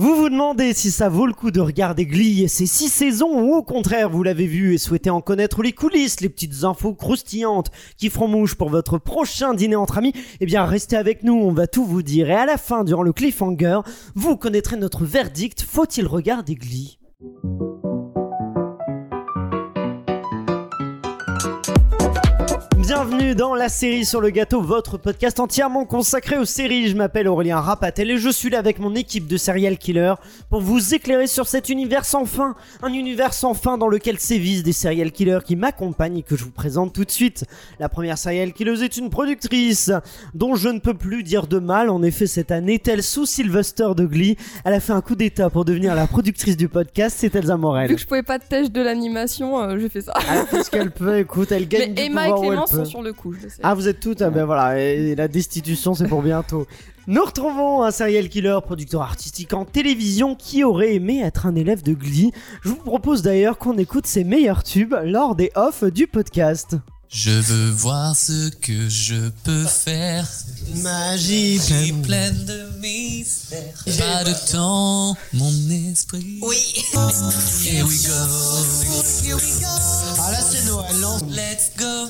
Vous vous demandez si ça vaut le coup de regarder Glee et ses six saisons ou au contraire vous l'avez vu et souhaitez en connaître les coulisses, les petites infos croustillantes qui feront mouche pour votre prochain dîner entre amis, eh bien restez avec nous, on va tout vous dire. Et à la fin durant le cliffhanger, vous connaîtrez notre verdict, faut-il regarder Glee? Bienvenue dans la série sur le gâteau, votre podcast entièrement consacré aux séries. Je m'appelle Aurélien Rapatel et je suis là avec mon équipe de serial killers pour vous éclairer sur cet univers sans fin. Un univers sans fin dans lequel sévissent des serial killers qui m'accompagnent et que je vous présente tout de suite. La première serial killeuse est une productrice dont je ne peux plus dire de mal. En effet, cette année, telle sous Sylvester de Glee, elle a fait un coup d'état pour devenir la productrice du podcast. C'est Elsa Morel. Vu que je pouvais pas têche de l'animation, euh, j'ai fait ça. Elle fait ce qu'elle peut, écoute, elle gagne Mais du Emma et pouvoir où elle Clémence peut. sont sur le coup, je le sais. Ah, vous êtes toutes Ah ben voilà, et la destitution c'est pour bientôt. Nous retrouvons un serial killer, producteur artistique en télévision qui aurait aimé être un élève de Glee. Je vous propose d'ailleurs qu'on écoute ses meilleurs tubes lors des offs du podcast. Je veux voir ce que je peux faire. Magie pleine de mystère. Pas de temps, mon esprit. Oui. Here we go. Here we go. Ah là c'est Noël, non Let's go.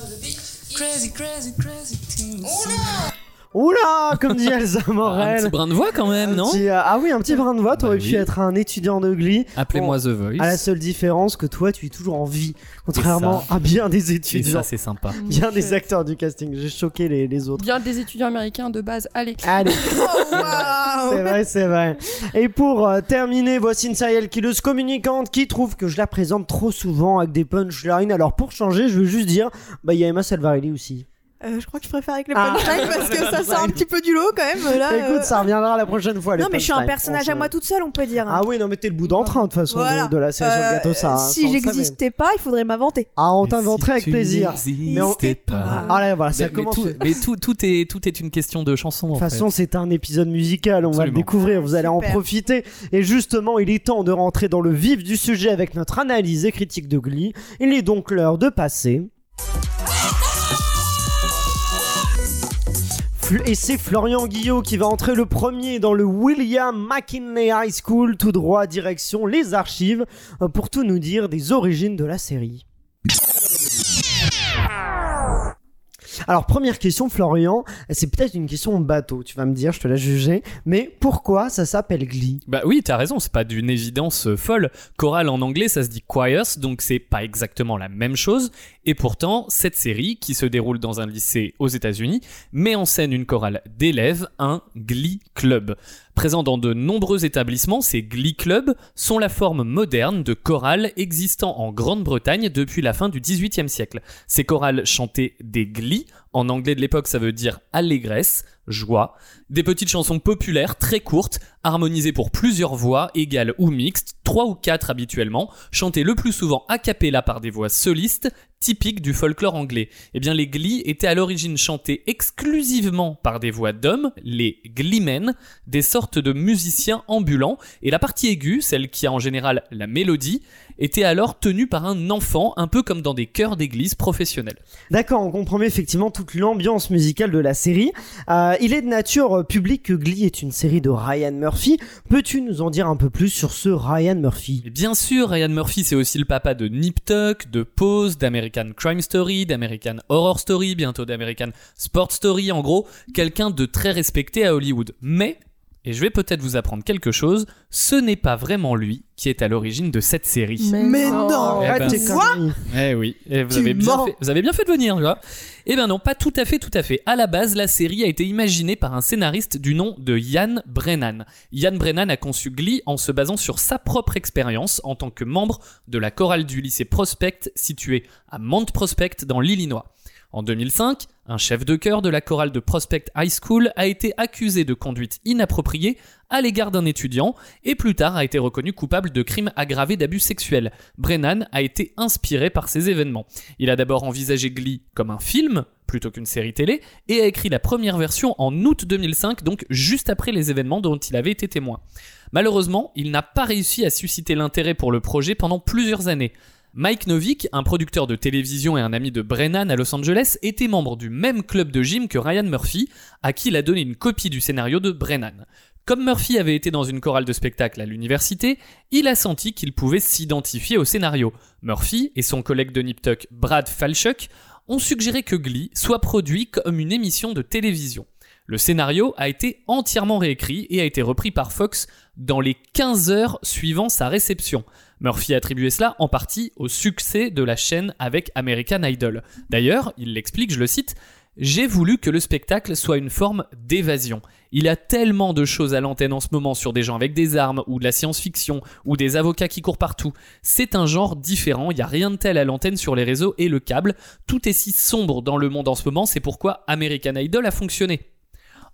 Crazy, crazy, crazy things. Oula, comme dit Elsa Un Morel. petit brin de voix quand même, Un non petit, euh, ah oui, un petit brin de voix, t'aurais Bah pu oui. être un étudiant de Glee. Appelez-moi The Voice. À la seule différence que toi, tu es toujours en vie, contrairement à bien des Et étudiants, ça, c'est sympa. bien des acteurs du casting. J'ai choqué les, les autres. Bien des étudiants américains de base, allez. Allez. c'est vrai, c'est vrai. Et pour euh, terminer, voici une serial killeuse communicante qui trouve que je la présente trop souvent avec des punchlines. Alors pour changer, je veux juste dire, bah il y a Emma Salvarelli aussi. Euh, je crois que je préfère avec les Ah. punchlines parce que ça sort un petit peu du lot quand même. Là, Écoute, euh. ça reviendra la prochaine fois. les Non, mais je suis un personnage à moi toute seule, on peut dire. hein. Ah oui, non, mais t'es le bout d'entrain de toute façon de- Voilà. de, la série sur le Euh, gâteau, ça. si ça, on le j'existais pas, il faudrait m'inventer. Ah, on t'inventerait avec plaisir. Mais on- pas. Ah là, voilà, ça Mais, commence. tout, mais tout, tout est, tout est une question de chanson. De toute façon, c'est un épisode musical, on va le découvrir, vous allez en profiter. Et justement, il est temps de rentrer dans le vif du sujet avec notre analyse et critique de Glee. Il est donc l'heure de passer. Et c'est Florian Guillot qui va entrer le premier dans le William McKinley High School, tout droit direction les archives, euh, pour tout nous dire des origines de la série. Alors première question Florian, c'est peut-être une question bateau, tu vas me dire, je te la juger, mais pourquoi ça s'appelle Glee? Bah oui, t'as raison, c'est pas d'une évidence euh, folle. Choral en anglais, ça se dit choirs, donc c'est pas exactement la même chose. Et pourtant, cette série, qui se déroule dans un lycée aux États-Unis, met en scène une chorale d'élèves, un Glee Club. Présent dans de nombreux établissements, ces Glee Clubs sont la forme moderne de chorale existant en Grande-Bretagne depuis la fin du XVIIIe siècle. Ces chorales chantaient des Glee, en anglais de l'époque ça veut dire allégresse, joie, des petites chansons populaires très courtes, harmonisées pour plusieurs voix, égales ou mixtes, trois ou quatre habituellement, chantées le plus souvent a cappella par des voix solistes, typiques du folklore anglais. Eh bien, les Glee étaient à l'origine chantés exclusivement par des voix d'hommes, les Gleemen, des sortes de musiciens ambulants, et la partie aiguë, celle qui a en général la mélodie, était alors tenue par un enfant, un peu comme dans des chœurs d'église professionnels. D'accord, on comprend effectivement toute l'ambiance musicale de la série. Euh, il est de nature publique que Glee est une série de Ryan Murphy. Peux-tu nous en dire un peu plus sur ce Ryan Murphy? Bien sûr, Ryan Murphy, c'est aussi le papa de Nip Tuck, de Pose, d'American Crime Story, d'American Horror Story, bientôt d'American Sport Story, en gros, quelqu'un de très respecté à Hollywood. Mais, et je vais peut-être vous apprendre quelque chose, ce n'est pas vraiment lui qui est à l'origine de cette série. Mais non. Eh Arrête ben. Eh oui, et vous, avez bien fait, vous avez bien fait de venir, tu vois. Eh bien non, pas tout à fait, tout à fait. À la base, la série a été imaginée par un scénariste du nom de Ian Brennan. Ian Brennan a conçu Glee en se basant sur sa propre expérience en tant que membre de la chorale du lycée Prospect situé à Mount Prospect dans l'Illinois. En 2005, un chef de chœur de la chorale de Prospect High School a été accusé de conduite inappropriée à l'égard d'un étudiant et plus tard a été reconnu coupable de crimes aggravés d'abus sexuels. Brennan a été inspiré par ces événements. Il a d'abord envisagé Glee comme un film plutôt qu'une série télé et a écrit la première version en août 2005, donc juste après les événements dont il avait été témoin. Malheureusement, il n'a pas réussi à susciter l'intérêt pour le projet pendant plusieurs années. Mike Novick, un producteur de télévision et un ami de Brennan à Los Angeles, était membre du même club de gym que Ryan Murphy, à qui il a donné une copie du scénario de Brennan. Comme Murphy avait été dans une chorale de spectacle à l'université, il a senti qu'il pouvait s'identifier au scénario. Murphy et son collègue de Nip Tuck, Brad Falchuk, ont suggéré que Glee soit produit comme une émission de télévision. Le scénario a été entièrement réécrit et a été repris par Fox dans les 15 heures suivant sa réception. Murphy a attribué cela en partie au succès de la chaîne avec American Idol. D'ailleurs, il l'explique, je le cite, J'ai voulu que le spectacle soit une forme d'évasion. Il y a tellement de choses à l'antenne en ce moment sur des gens avec des armes, ou de la science-fiction, ou des avocats qui courent partout. C'est un genre différent, il n'y a rien de tel à l'antenne sur les réseaux et le câble. Tout est si sombre dans le monde en ce moment, c'est pourquoi American Idol a fonctionné.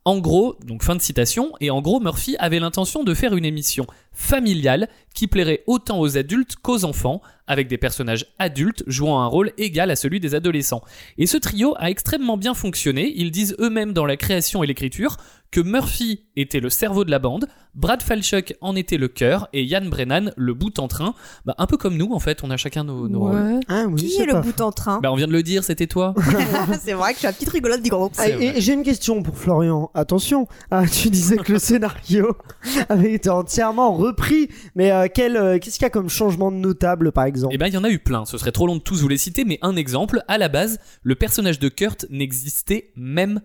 En gros, donc fin de citation, et en gros, Murphy avait l'intention de faire une émission familiale qui plairait autant aux adultes qu'aux enfants, avec des personnages adultes jouant un rôle égal à celui des adolescents. Et ce trio a extrêmement bien fonctionné, ils disent eux-mêmes dans la création et l'écriture que Murphy était le cerveau de la bande, Brad Falchuk en était le cœur, et Yann Brennan le bout en train. Bah, un peu comme nous en fait, on a chacun nos, nos rôles. Ouais. Ah oui, Qui est le pas bout en train Bah on vient de le dire, c'était toi. C'est vrai que je suis la petite rigolote du groupe. Ah, et- et J'ai une question pour Florian. Attention, ah, tu disais que le scénario avait été entièrement repris, mais euh, quel, euh, qu'est-ce qu'il y a comme changement de notable, par exemple? Eh ben, il y en a eu plein. Ce serait trop long de tous vous les citer, mais un exemple. À la base, le personnage de Kurt n'existait même pas.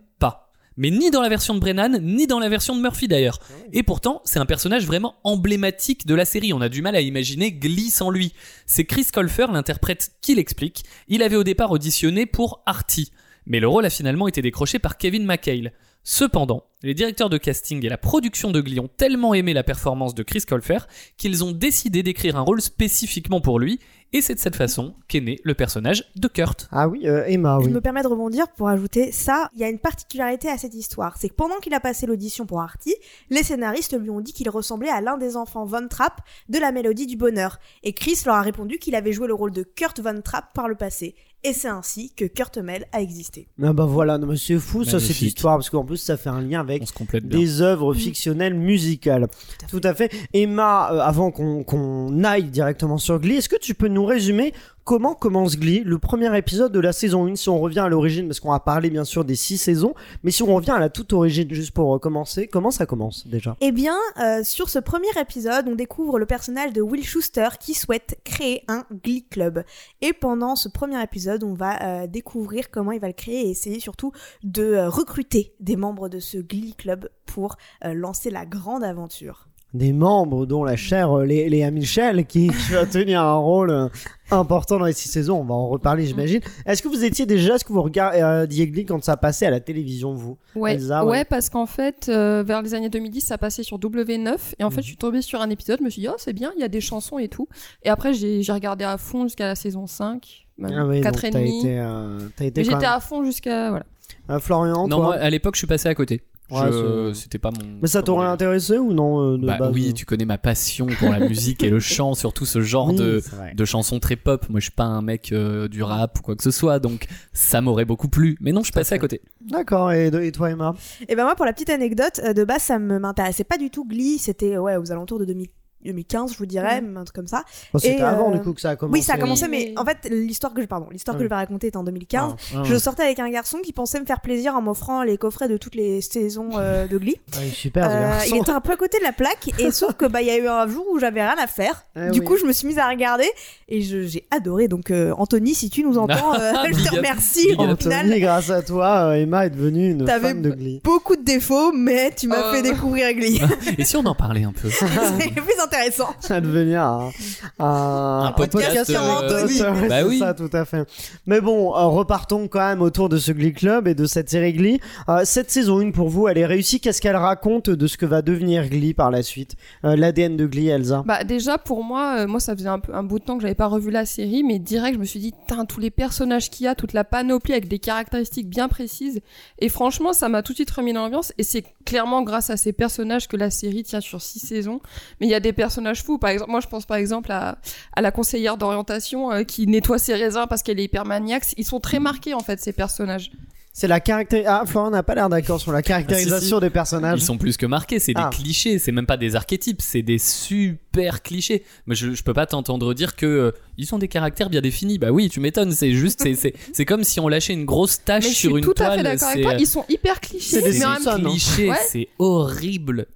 Mais ni dans la version de Brennan, ni dans la version de Murphy d'ailleurs. Et pourtant, c'est un personnage vraiment emblématique de la série. On a du mal à imaginer Glee sans lui. C'est Chris Colfer, l'interprète, qui l'explique. Il avait au départ auditionné pour Artie. Mais le rôle a finalement été décroché par Kevin McHale. Cependant, les directeurs de casting et la production de Glee ont tellement aimé la performance de Chris Colfer qu'ils ont décidé d'écrire un rôle spécifiquement pour lui, et c'est de cette façon qu'est né le personnage de Kurt. Ah oui, euh, Emma, Je oui. me permets de rebondir pour ajouter ça. Il y a une particularité à cette histoire. C'est que pendant qu'il a passé l'audition pour Artie, les scénaristes lui ont dit qu'il ressemblait à l'un des enfants Von Trapp de la Mélodie du Bonheur. Et Chris leur a répondu qu'il avait joué le rôle de Kurt Von Trapp par le passé. Et c'est ainsi que Kurt Mel a existé. Ah bah voilà, non, mais c'est fou ça, cette histoire, parce qu'en plus ça fait un lien avec des œuvres fictionnelles musicales. Tout à fait. Emma, euh, avant qu'on qu'on aille directement sur Glee, est-ce que tu peux nous résumer comment commence Glee, le premier épisode de la saison 1, si on revient à l'origine, parce qu'on a parlé bien sûr des six saisons, mais si on revient à la toute origine, juste pour recommencer, comment ça commence déjà? Eh bien, euh, sur ce premier épisode, on découvre le personnage de Will Schuster qui souhaite créer un Glee Club. Et pendant ce premier épisode, on va euh, découvrir comment il va le créer et essayer surtout de euh, recruter des membres de ce Glee Club pour lancer la grande aventure. Des membres dont la chère euh, Lé- Léa Michel, qui va tenir un rôle euh, important dans les six saisons, on va en reparler j'imagine. Est-ce que vous étiez déjà, est-ce que vous regardiez Glee quand ça passait à la télévision, vous? Ouais, Elsa, ouais. ouais, parce qu'en fait, euh, vers les années 2010, ça passait sur W9. Et en fait, Mhm. je suis tombée sur un épisode, je me suis dit, oh, c'est bien, il y a des chansons et tout. Et après, j'ai regardé à fond jusqu'à la saison 5, même Ah oui, donc 4 et t'as demi. euh, J'étais même- à fond jusqu'à. Voilà. Euh, Florian, Non, toi moi, à l'époque, je suis passé à côté. Ouais, Je- c'est- C'était pas mon. Mais ça t'aurait intéressé ou non euh, de Bah base oui, tu connais ma passion pour la musique et le chant, surtout ce genre Oui, de, de chansons très pop. Moi, je suis pas un mec euh, du rap ou quoi que ce soit, donc ça m'aurait beaucoup plu. Mais non, je suis passé à côté. D'accord, et, et toi Emma? Et ben moi, pour la petite anecdote, euh, de base, ça me m'intéressait pas du tout Glee. C'était ouais aux alentours de 2000 2015, je vous dirais, un truc comme ça. Bon, C'était avant euh, du coup que ça a commencé. Oui, ça a commencé, Oui, mais en fait, l'histoire que je, pardon, l'histoire que Oui. je vais raconter est en 2015. Ah, ah, Je sortais avec un garçon qui pensait me faire plaisir en m'offrant les coffrets de toutes les saisons euh, de Glee. super Euh, il était un peu à côté de la plaque et sauf que bah il y a eu un jour où j'avais rien à faire. Ah du oui. coup, je me suis mise à regarder et je- j'ai adoré. Donc euh, Anthony, si tu nous entends, euh, je te remercie. Up. final, Anthony, grâce à toi, euh, Emma est devenue une T'avais- fan de Glee. beaucoup de défauts, mais tu m'as Oh. fait découvrir Glee. Et si on en parlait un peu C'est plus intéressant. Ça va devenir un, un, Un podcast, sur euh, Anthony. Ouais, bah oui. ça, tout à fait. Mais bon, euh, repartons quand même autour de ce Glee Club et de cette série Glee. Euh, cette saison 1 pour vous, elle est réussie. Qu'est-ce qu'elle raconte de ce que va devenir Glee par la suite? Euh, L'ADN de Glee, Elsa Bah déjà pour moi, euh, moi ça faisait un, peu, un bout de temps que j'avais pas revu la série, mais direct je me suis dit, Tain, tous les personnages qu'il y a, toute la panoplie avec des caractéristiques bien précises, et franchement ça m'a tout de suite remis dans l'ambiance, et c'est clairement grâce à ces personnages que la série tient sur six saisons. Mais il y a des personnages fous, par exemple, moi je pense par exemple à, à la conseillère d'orientation euh, qui nettoie ses raisins parce qu'elle est hyper maniaque. Ils sont très marqués en fait ces personnages. C'est la caractér... Ah, Florent n'a pas l'air d'accord sur la caractérisation des personnages. Ils sont plus que marqués, c'est Ah. des clichés, c'est même pas des archétypes, c'est des super clichés. Mais je, je peux pas t'entendre dire que euh, ils ont des caractères bien définis. Bah oui, tu m'étonnes, c'est juste, c'est, comme si on lâchait une grosse tache Mais je sur suis une tout toile. à fait d'accord avec toi. euh, Ils sont hyper clichés, C'est des mais en même Simpsons, temps- non cliché, Ouais. c'est horrible.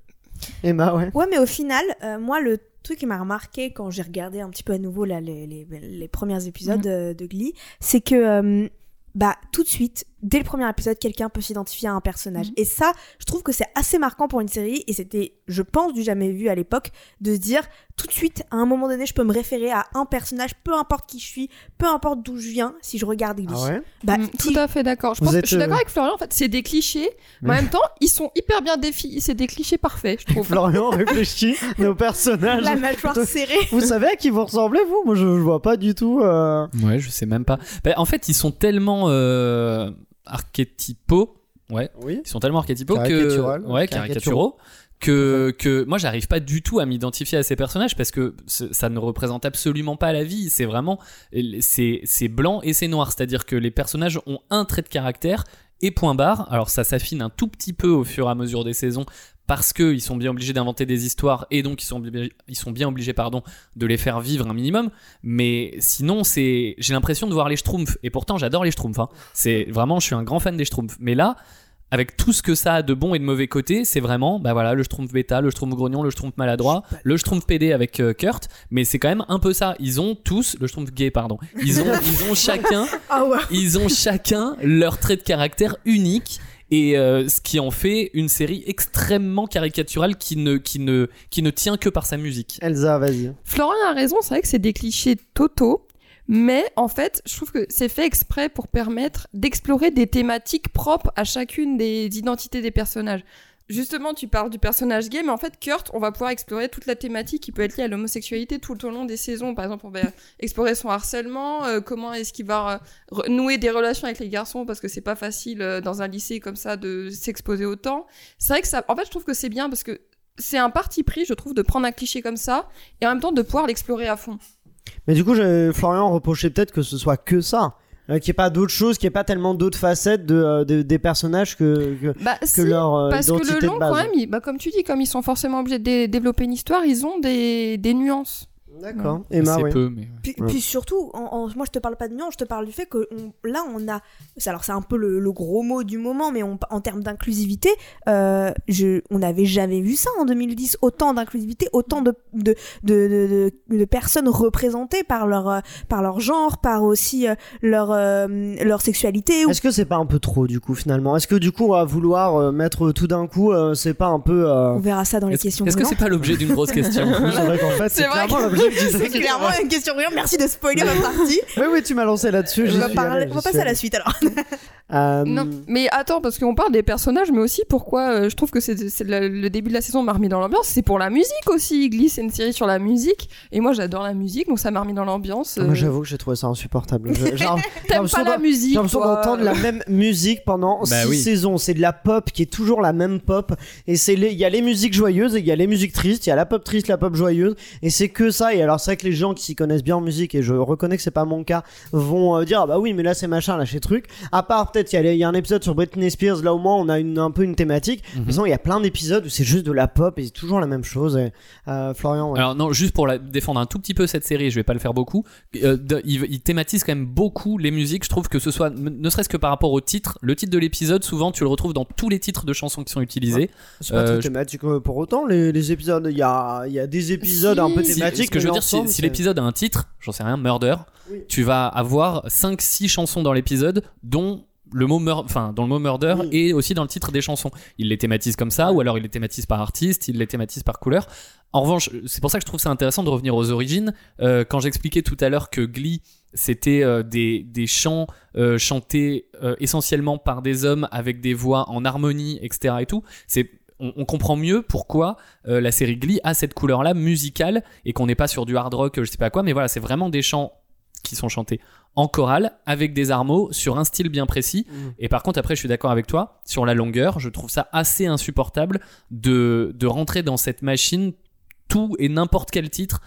Emma, ouais. Ouais, mais au final, euh, moi, le truc qui m'a remarqué quand j'ai regardé un petit peu à nouveau là, les, les, les premiers épisodes Mhm. euh, de Glee, c'est que euh, bah tout de suite, dès le premier épisode, quelqu'un peut s'identifier à un personnage. Mhm. Et ça, je trouve que c'est assez marquant pour une série. Et c'était, je pense, du jamais vu à l'époque, de se dire tout de suite, à un moment donné, je peux me référer à un personnage, peu importe qui je suis, peu importe d'où je viens, si je regarde Glee. Ah ouais Bah, Mm, si- Tout à fait d'accord. Je, pense que êtes, je suis d'accord euh, avec Florian. En fait, c'est des clichés, mais en même temps, ils sont hyper bien définis. C'est des clichés parfaits, je trouve. Florian réfléchit nos personnages. la mâchoire serrée. Vous savez à qui vous ressemblez, vous? Moi, je, je vois pas du tout. euh, Ouais, je sais même pas. Bah, en fait, ils sont tellement euh, archétypaux. Ouais, Oui. ils sont tellement archétypaux que ouais, caricaturaux que que moi j'arrive pas du tout à m'identifier à ces personnages parce que ça ne représente absolument pas la vie, c'est vraiment c'est c'est blanc et c'est noir, c'est-à-dire que les personnages ont un trait de caractère et point barre. Alors ça s'affine un tout petit peu au fur et à mesure des saisons parce que ils sont bien obligés d'inventer des histoires et donc ils sont obligés- ils sont bien obligés pardon de les faire vivre un minimum mais sinon c'est j'ai l'impression de voir les Schtroumpfs et pourtant j'adore les Schtroumpfs hein. c'est vraiment je suis un grand fan des Schtroumpfs mais là avec tout ce que ça a de bon et de mauvais côté, c'est vraiment bah voilà le Schtroumpf bêta, le Schtroumpf grognon, le Schtroumpf maladroit, le Schtroumpf PD avec euh, Kurt, mais c'est quand même un peu ça. Ils ont tous le Schtroumpf gay pardon. Ils ont ils ont chacun Ah ils ont chacun leur trait de caractère unique et euh, ce qui en fait une série extrêmement caricaturale qui ne qui ne qui ne tient que par sa musique. Elsa, vas-y. Florian a raison, c'est vrai que c'est des clichés totaux, mais en fait, je trouve que c'est fait exprès pour permettre d'explorer des thématiques propres à chacune des identités des personnages. Justement, tu parles du personnage gay, mais en fait, Kurt, on va pouvoir explorer toute la thématique qui peut être liée à l'homosexualité tout au long des saisons. Par exemple, on va explorer son harcèlement, euh, comment est-ce qu'il va nouer des relations avec les garçons, parce que c'est pas facile euh, dans un lycée comme ça de s'exposer autant. C'est vrai que ça, en fait, je trouve que c'est bien parce que c'est un parti pris, je trouve, de prendre un cliché comme ça et en même temps de pouvoir l'explorer à fond. Mais du coup, Florian reprochait peut-être que ce soit que ça. Euh, qu'il n'y ait pas d'autres choses, qu'il n'y ait pas tellement d'autres facettes de, euh, de- des personnages que, que, Bah, que si, leur euh, parce que le de long, base. quand même, ils- bah, comme tu dis, comme ils sont forcément obligés de dé- développer une histoire, ils ont des, des nuances. D'accord. Emma, C'est oui. peu mais Puis, Ouais. puis surtout, en- en- moi je te parle pas de nuance, je te parle du fait que on- là on a, alors c'est un peu le, le gros mot du moment, mais on- en termes d'inclusivité, euh, je, on n'avait jamais vu ça en 2010, autant d'inclusivité, autant de, de, de, de, de- de personnes représentées par leur, euh, par leur genre, par aussi euh, leur, leur sexualité. ou- Est-ce que c'est pas un peu trop du coup finalement? Est-ce que du coup à vouloir mettre tout d'un coup, c'est pas un peu euh, On verra ça dans les questions. est-ce que c'est pas l'objet d'une grosse question? C'est vrai qu'en fait, C'est c'est vrai clairement que- l'objet. C'est clairement une question brûlante. Merci de spoiler ma partie. Oui, oui, tu m'as lancé là-dessus. On va, parler- on va passer à la suite alors. Euh, Non, mais attends, parce qu'on parle des personnages, mais aussi pourquoi euh, je trouve que c'est c'est le, le début de la saison m'a remis dans l'ambiance. C'est pour la musique aussi. Glee, c'est une série sur la musique, et moi j'adore la musique, donc ça m'a remis dans l'ambiance. Ah, Moi, euh. j'avoue que j'ai trouvé ça insupportable. Je- j'ai T'aimes pas la musique J'ai l'impression d'entendre la même musique pendant Bah six oui. saisons. C'est de la pop qui est toujours la même pop. Et c'est les- il y a les musiques joyeuses et il y a les musiques tristes. Il y a la pop triste, la pop joyeuse. Et c'est que ça. Et alors c'est vrai que les gens qui s'y connaissent bien en musique et je reconnais que c'est pas mon cas vont euh, dire ah bah oui mais là c'est machin là c'est truc. À part peut-être il y, a y un épisode sur Britney Spears là au moins on a une, un peu une thématique. Mhm. Mais sinon il y a plein d'épisodes où c'est juste de la pop et c'est toujours la même chose. Et, euh, Florian. ouais. Alors non, juste pour la, défendre un tout petit peu cette série, je vais pas le faire beaucoup. euh, de- il, il thématise quand même beaucoup les musiques. Je trouve que ce soit, ne serait-ce que par rapport au titre, le titre de l'épisode, souvent tu le retrouves dans tous les titres de chansons qui sont utilisés. C'est pas Euh, très je- thématique euh, pour autant les, les épisodes. Il y a, il y a des épisodes Si. un peu Si, Si- thématiques. ce que je veux dire, si, si l'épisode a un titre, j'en sais rien, Murder, Oui. tu vas avoir 5-6 chansons dans l'épisode, dont le mot mur- enfin dans le mot murder Oui. et aussi dans le titre des chansons. Il les thématise comme ça, ou alors il les thématise par artiste, il les thématise par couleur. En revanche, c'est pour ça que je trouve ça intéressant de revenir aux origines. Euh, quand j'expliquais tout à l'heure que Glee c'était euh, des, des chants euh, chantés essentiellement par des hommes avec des voix en harmonie, etc. et tout, c'est on, on comprend mieux pourquoi la série Glee a cette couleur-là musicale et qu'on n'est pas sur du hard rock, je sais pas quoi, mais voilà, c'est vraiment des chants qui sont chantés en chorale avec des armeaux sur un style bien précis. Mhm. Et par contre, après, je suis d'accord avec toi sur la longueur. Je trouve ça assez insupportable de, de rentrer dans cette machine tout et n'importe quel titre,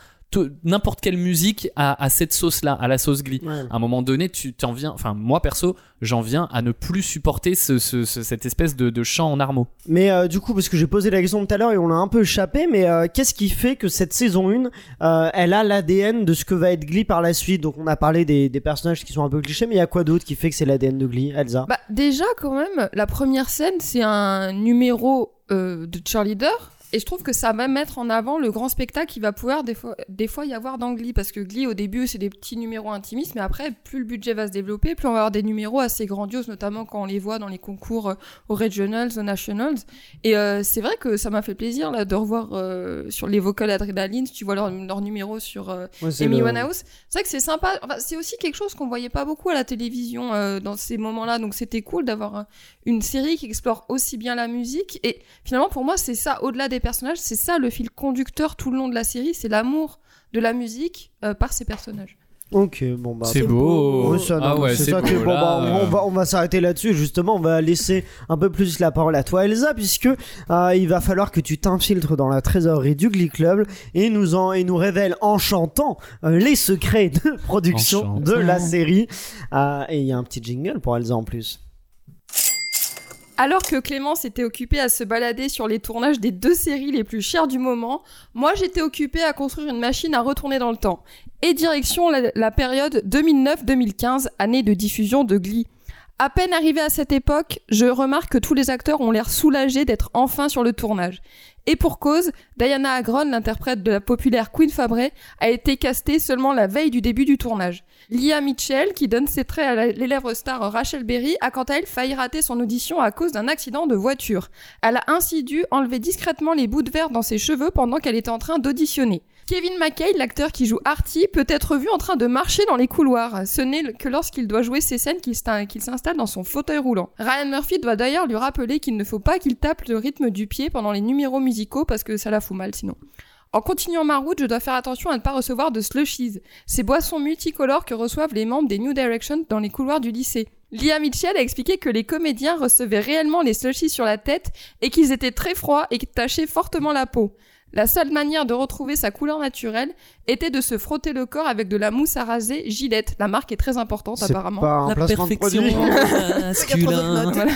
n'importe quelle musique à, à cette sauce-là, à la sauce Glee. Ouais. À un moment donné, tu t'en viens, enfin moi perso, j'en viens à ne plus supporter ce, ce- ce- cette espèce de, de chant en armeaux. Mais euh, du coup, parce que j'ai posé la question tout à l'heure et on l'a un peu échappé, mais euh, qu'est-ce qui fait que cette saison 1, euh, elle a l'ADN de ce que va être Glee par la suite? Donc on a parlé des, des personnages qui sont un peu clichés, mais il y a quoi d'autre qui fait que c'est l'ADN de Glee, Elsa? Bah, déjà, quand même, la première scène, c'est un numéro euh, de cheerleader Et je trouve que ça va mettre en avant le grand spectacle qui va pouvoir des fois, des fois y avoir dans Glee. Parce que Glee, au début, c'est des petits numéros intimistes, mais après, plus le budget va se développer, plus on va avoir des numéros assez grandioses, notamment quand on les voit dans les concours euh, aux Regionals, aux Nationals. Et euh, c'est vrai que ça m'a fait plaisir là, de revoir euh, sur les vocals Adrenaline, tu vois leur, leur numéro sur euh, Ouais, Amy le- Winehouse. C'est vrai que c'est sympa. Enfin, c'est aussi quelque chose qu'on voyait pas beaucoup à la télévision euh, dans ces moments-là. Donc c'était cool d'avoir euh, une série qui explore aussi bien la musique. Et finalement, pour moi, c'est ça, au-delà des personnages, c'est ça le fil conducteur tout le long de la série. C'est l'amour de la musique euh, par ces personnages. Ok, bon bah. C'est beau. Ça, ah ouais, c'est ça beau. que- bon, là, bah, on euh, va, on va s'arrêter là-dessus. Justement, on va laisser un peu plus la parole à toi, Elsa, puisque euh, il va falloir que tu t'infiltres dans la trésorerie du Glee Club et nous en et nous révèle en chantant euh, les secrets de production de la série. Euh, et il y a un petit jingle pour Elsa en plus. Alors que Clémence était occupée à se balader sur les tournages des deux séries les plus chères du moment, moi j'étais occupée à construire une machine à retourner dans le temps. Et direction la, période 2009-2015, année de diffusion de Glee. À peine arrivé à cette époque, je remarque que tous les acteurs ont l'air soulagés d'être enfin sur le tournage. Et pour cause, Diana Agron, l'interprète de la populaire Queen Fabray, a été castée seulement la veille du début du tournage. Lia Mitchell, qui donne ses traits à l'élève star Rachel Berry, a quant à elle failli rater son audition à cause d'un accident de voiture. Elle a ainsi dû enlever discrètement les bouts de verre dans ses cheveux pendant qu'elle était en train d'auditionner. Kevin McKay, l'acteur qui joue Artie, peut être vu en train de marcher dans les couloirs. Ce n'est que lorsqu'il doit jouer ces scènes qu'il s'in- qu'il s'installe dans son fauteuil roulant. Ryan Murphy doit d'ailleurs lui rappeler qu'il ne faut pas qu'il tape le rythme du pied pendant les numéros musicaux parce que ça la fout mal sinon. En continuant ma route, je dois faire attention à ne pas recevoir de slushies, ces boissons multicolores que reçoivent les membres des New Direction dans les couloirs du lycée. Lia Mitchell a expliqué que les comédiens recevaient réellement les slushies sur la tête et qu'ils étaient très froids et tachaient fortement la peau. La seule manière de retrouver sa couleur naturelle était de se frotter le corps avec de la mousse à raser Gillette. La marque est très importante C'est apparemment. pas un La placement de produit. masculin. Voilà.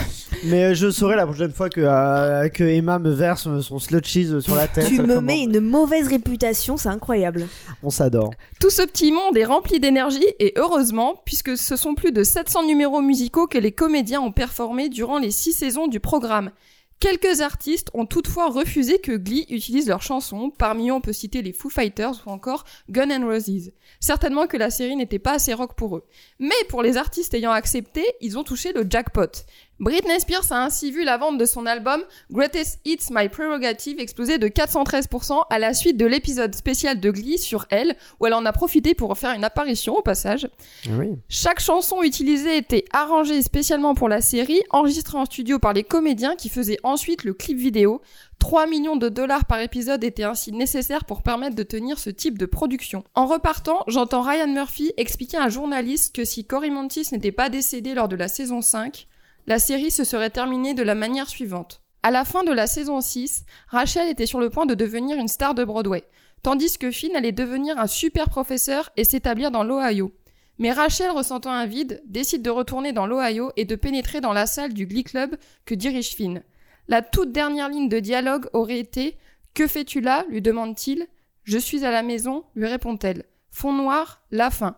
Mais euh, je saurai la prochaine fois que, euh, que Emma me verse son slushies sur la tête. Tu me Comment- mets une mauvaise réputation, c'est incroyable. On s'adore. Tout ce petit monde est rempli d'énergie et heureusement, puisque ce sont plus de 700 numéros musicaux que les comédiens ont performés durant les six saisons du programme. Quelques artistes ont toutefois refusé que Glee utilise leurs chansons, parmi eux on peut citer les Foo Fighters ou encore Gun N' Roses. Certainement que la série n'était pas assez rock pour eux. Mais pour les artistes ayant accepté, ils ont touché le jackpot. Britney Spears a ainsi vu la vente de son album Greatest Hits My Prerogative exploser de 413% à la suite de l'épisode spécial de Glee sur elle, où elle en a profité pour faire une apparition au passage. Oui. Chaque chanson utilisée était arrangée spécialement pour la série, enregistrée en studio par les comédiens qui faisaient ensuite le clip vidéo. 3 millions de dollars par épisode étaient ainsi nécessaires pour permettre de tenir ce type de production. En repartant, j'entends Ryan Murphy expliquer à un journaliste que si Cory Monteith n'était pas décédé lors de la saison 5, la série se serait terminée de la manière suivante. À la fin de la saison 6, Rachel était sur le point de devenir une star de Broadway, tandis que Finn allait devenir un super professeur et s'établir dans l'Ohio. Mais Rachel, ressentant un vide, décide de retourner dans l'Ohio et de pénétrer dans la salle du Glee Club que dirige Finn. La toute dernière ligne de dialogue aurait été Que fais-tu là? lui demande-t-il. Je suis à la maison, lui répond-elle. Fond noir, la fin.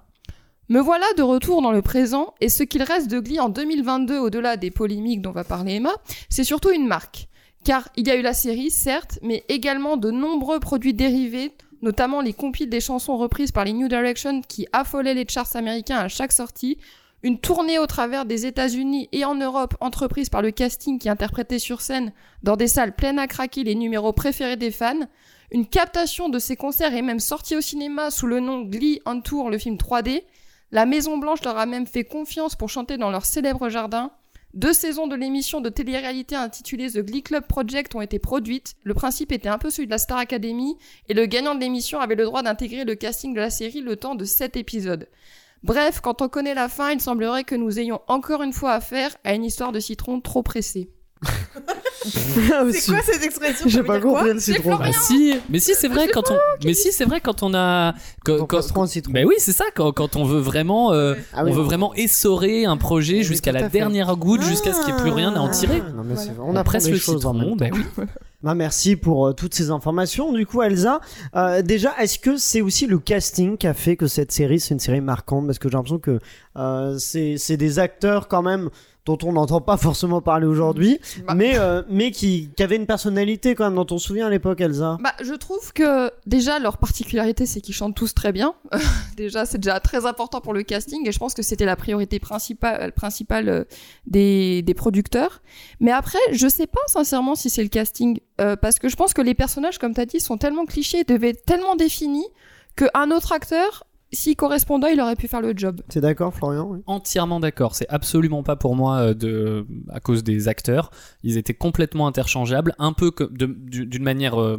Me voilà de retour dans le présent, et ce qu'il reste de Glee en 2022 au-delà des polémiques dont va parler Emma, c'est surtout une marque. Car il y a eu la série, certes, mais également de nombreux produits dérivés, notamment les compiles des chansons reprises par les New Direction qui affolaient les charts américains à chaque sortie, une tournée au travers des États-Unis et en Europe entreprise par le casting qui interprétait sur scène dans des salles pleines à craquer les numéros préférés des fans, une captation de ces concerts est même sortie au cinéma sous le nom Glee on Tour, le film 3D, la Maison Blanche leur a même fait confiance pour chanter dans leur célèbre jardin. Deux saisons de l'émission de télé-réalité intitulée The Glee Club Project ont été produites. Le principe était un peu celui de la Star Academy, et le gagnant de l'émission avait le droit d'intégrer le casting de la série le temps de sept épisodes. Bref, quand on connaît la fin, il semblerait que nous ayons encore une fois affaire à une histoire de citron trop pressée. C'est quoi cette expression J'ai pas compris le citron. Bah si, mais si c'est vrai quand on, mais si c'est vrai quand on a, quand, quand- on se prend un citron. mais oui c'est ça quand, quand on veut vraiment, euh, Ah on oui. veut vraiment essorer un projet jusqu'à la dernière goutte, jusqu'à ce qu'il n'y ait plus rien à en tirer. Ah, non, mais Voilà. on apprend presse le choses en même citron, temps. bah oui. Bah, merci pour euh, toutes ces informations. Du coup, Elsa, euh, déjà, est-ce que c'est aussi le casting qui a fait que cette série, c'est une série marquante? Parce que j'ai l'impression que euh, c'est c'est des acteurs quand même dont on n'entend pas forcément parler aujourd'hui, Bah. mais, euh, mais qui, qui avait une personnalité quand même, dont on se souvient à l'époque, Elsa. Bah, je trouve que déjà leur particularité c'est qu'ils chantent tous très bien. déjà c'est déjà très important pour le casting et je pense que c'était la priorité principale principale euh, des, des producteurs. Mais après je sais pas sincèrement si c'est le casting euh, parce que je pense que les personnages comme t'as dit sont tellement clichés, devaient être tellement définis qu'un autre acteur s'il correspondait il aurait pu faire le job. T'es d'accord, Florian Oui? entièrement d'accord. C'est absolument pas pour moi euh, de, à cause des acteurs. Ils étaient complètement interchangeables, un peu d'une manière euh,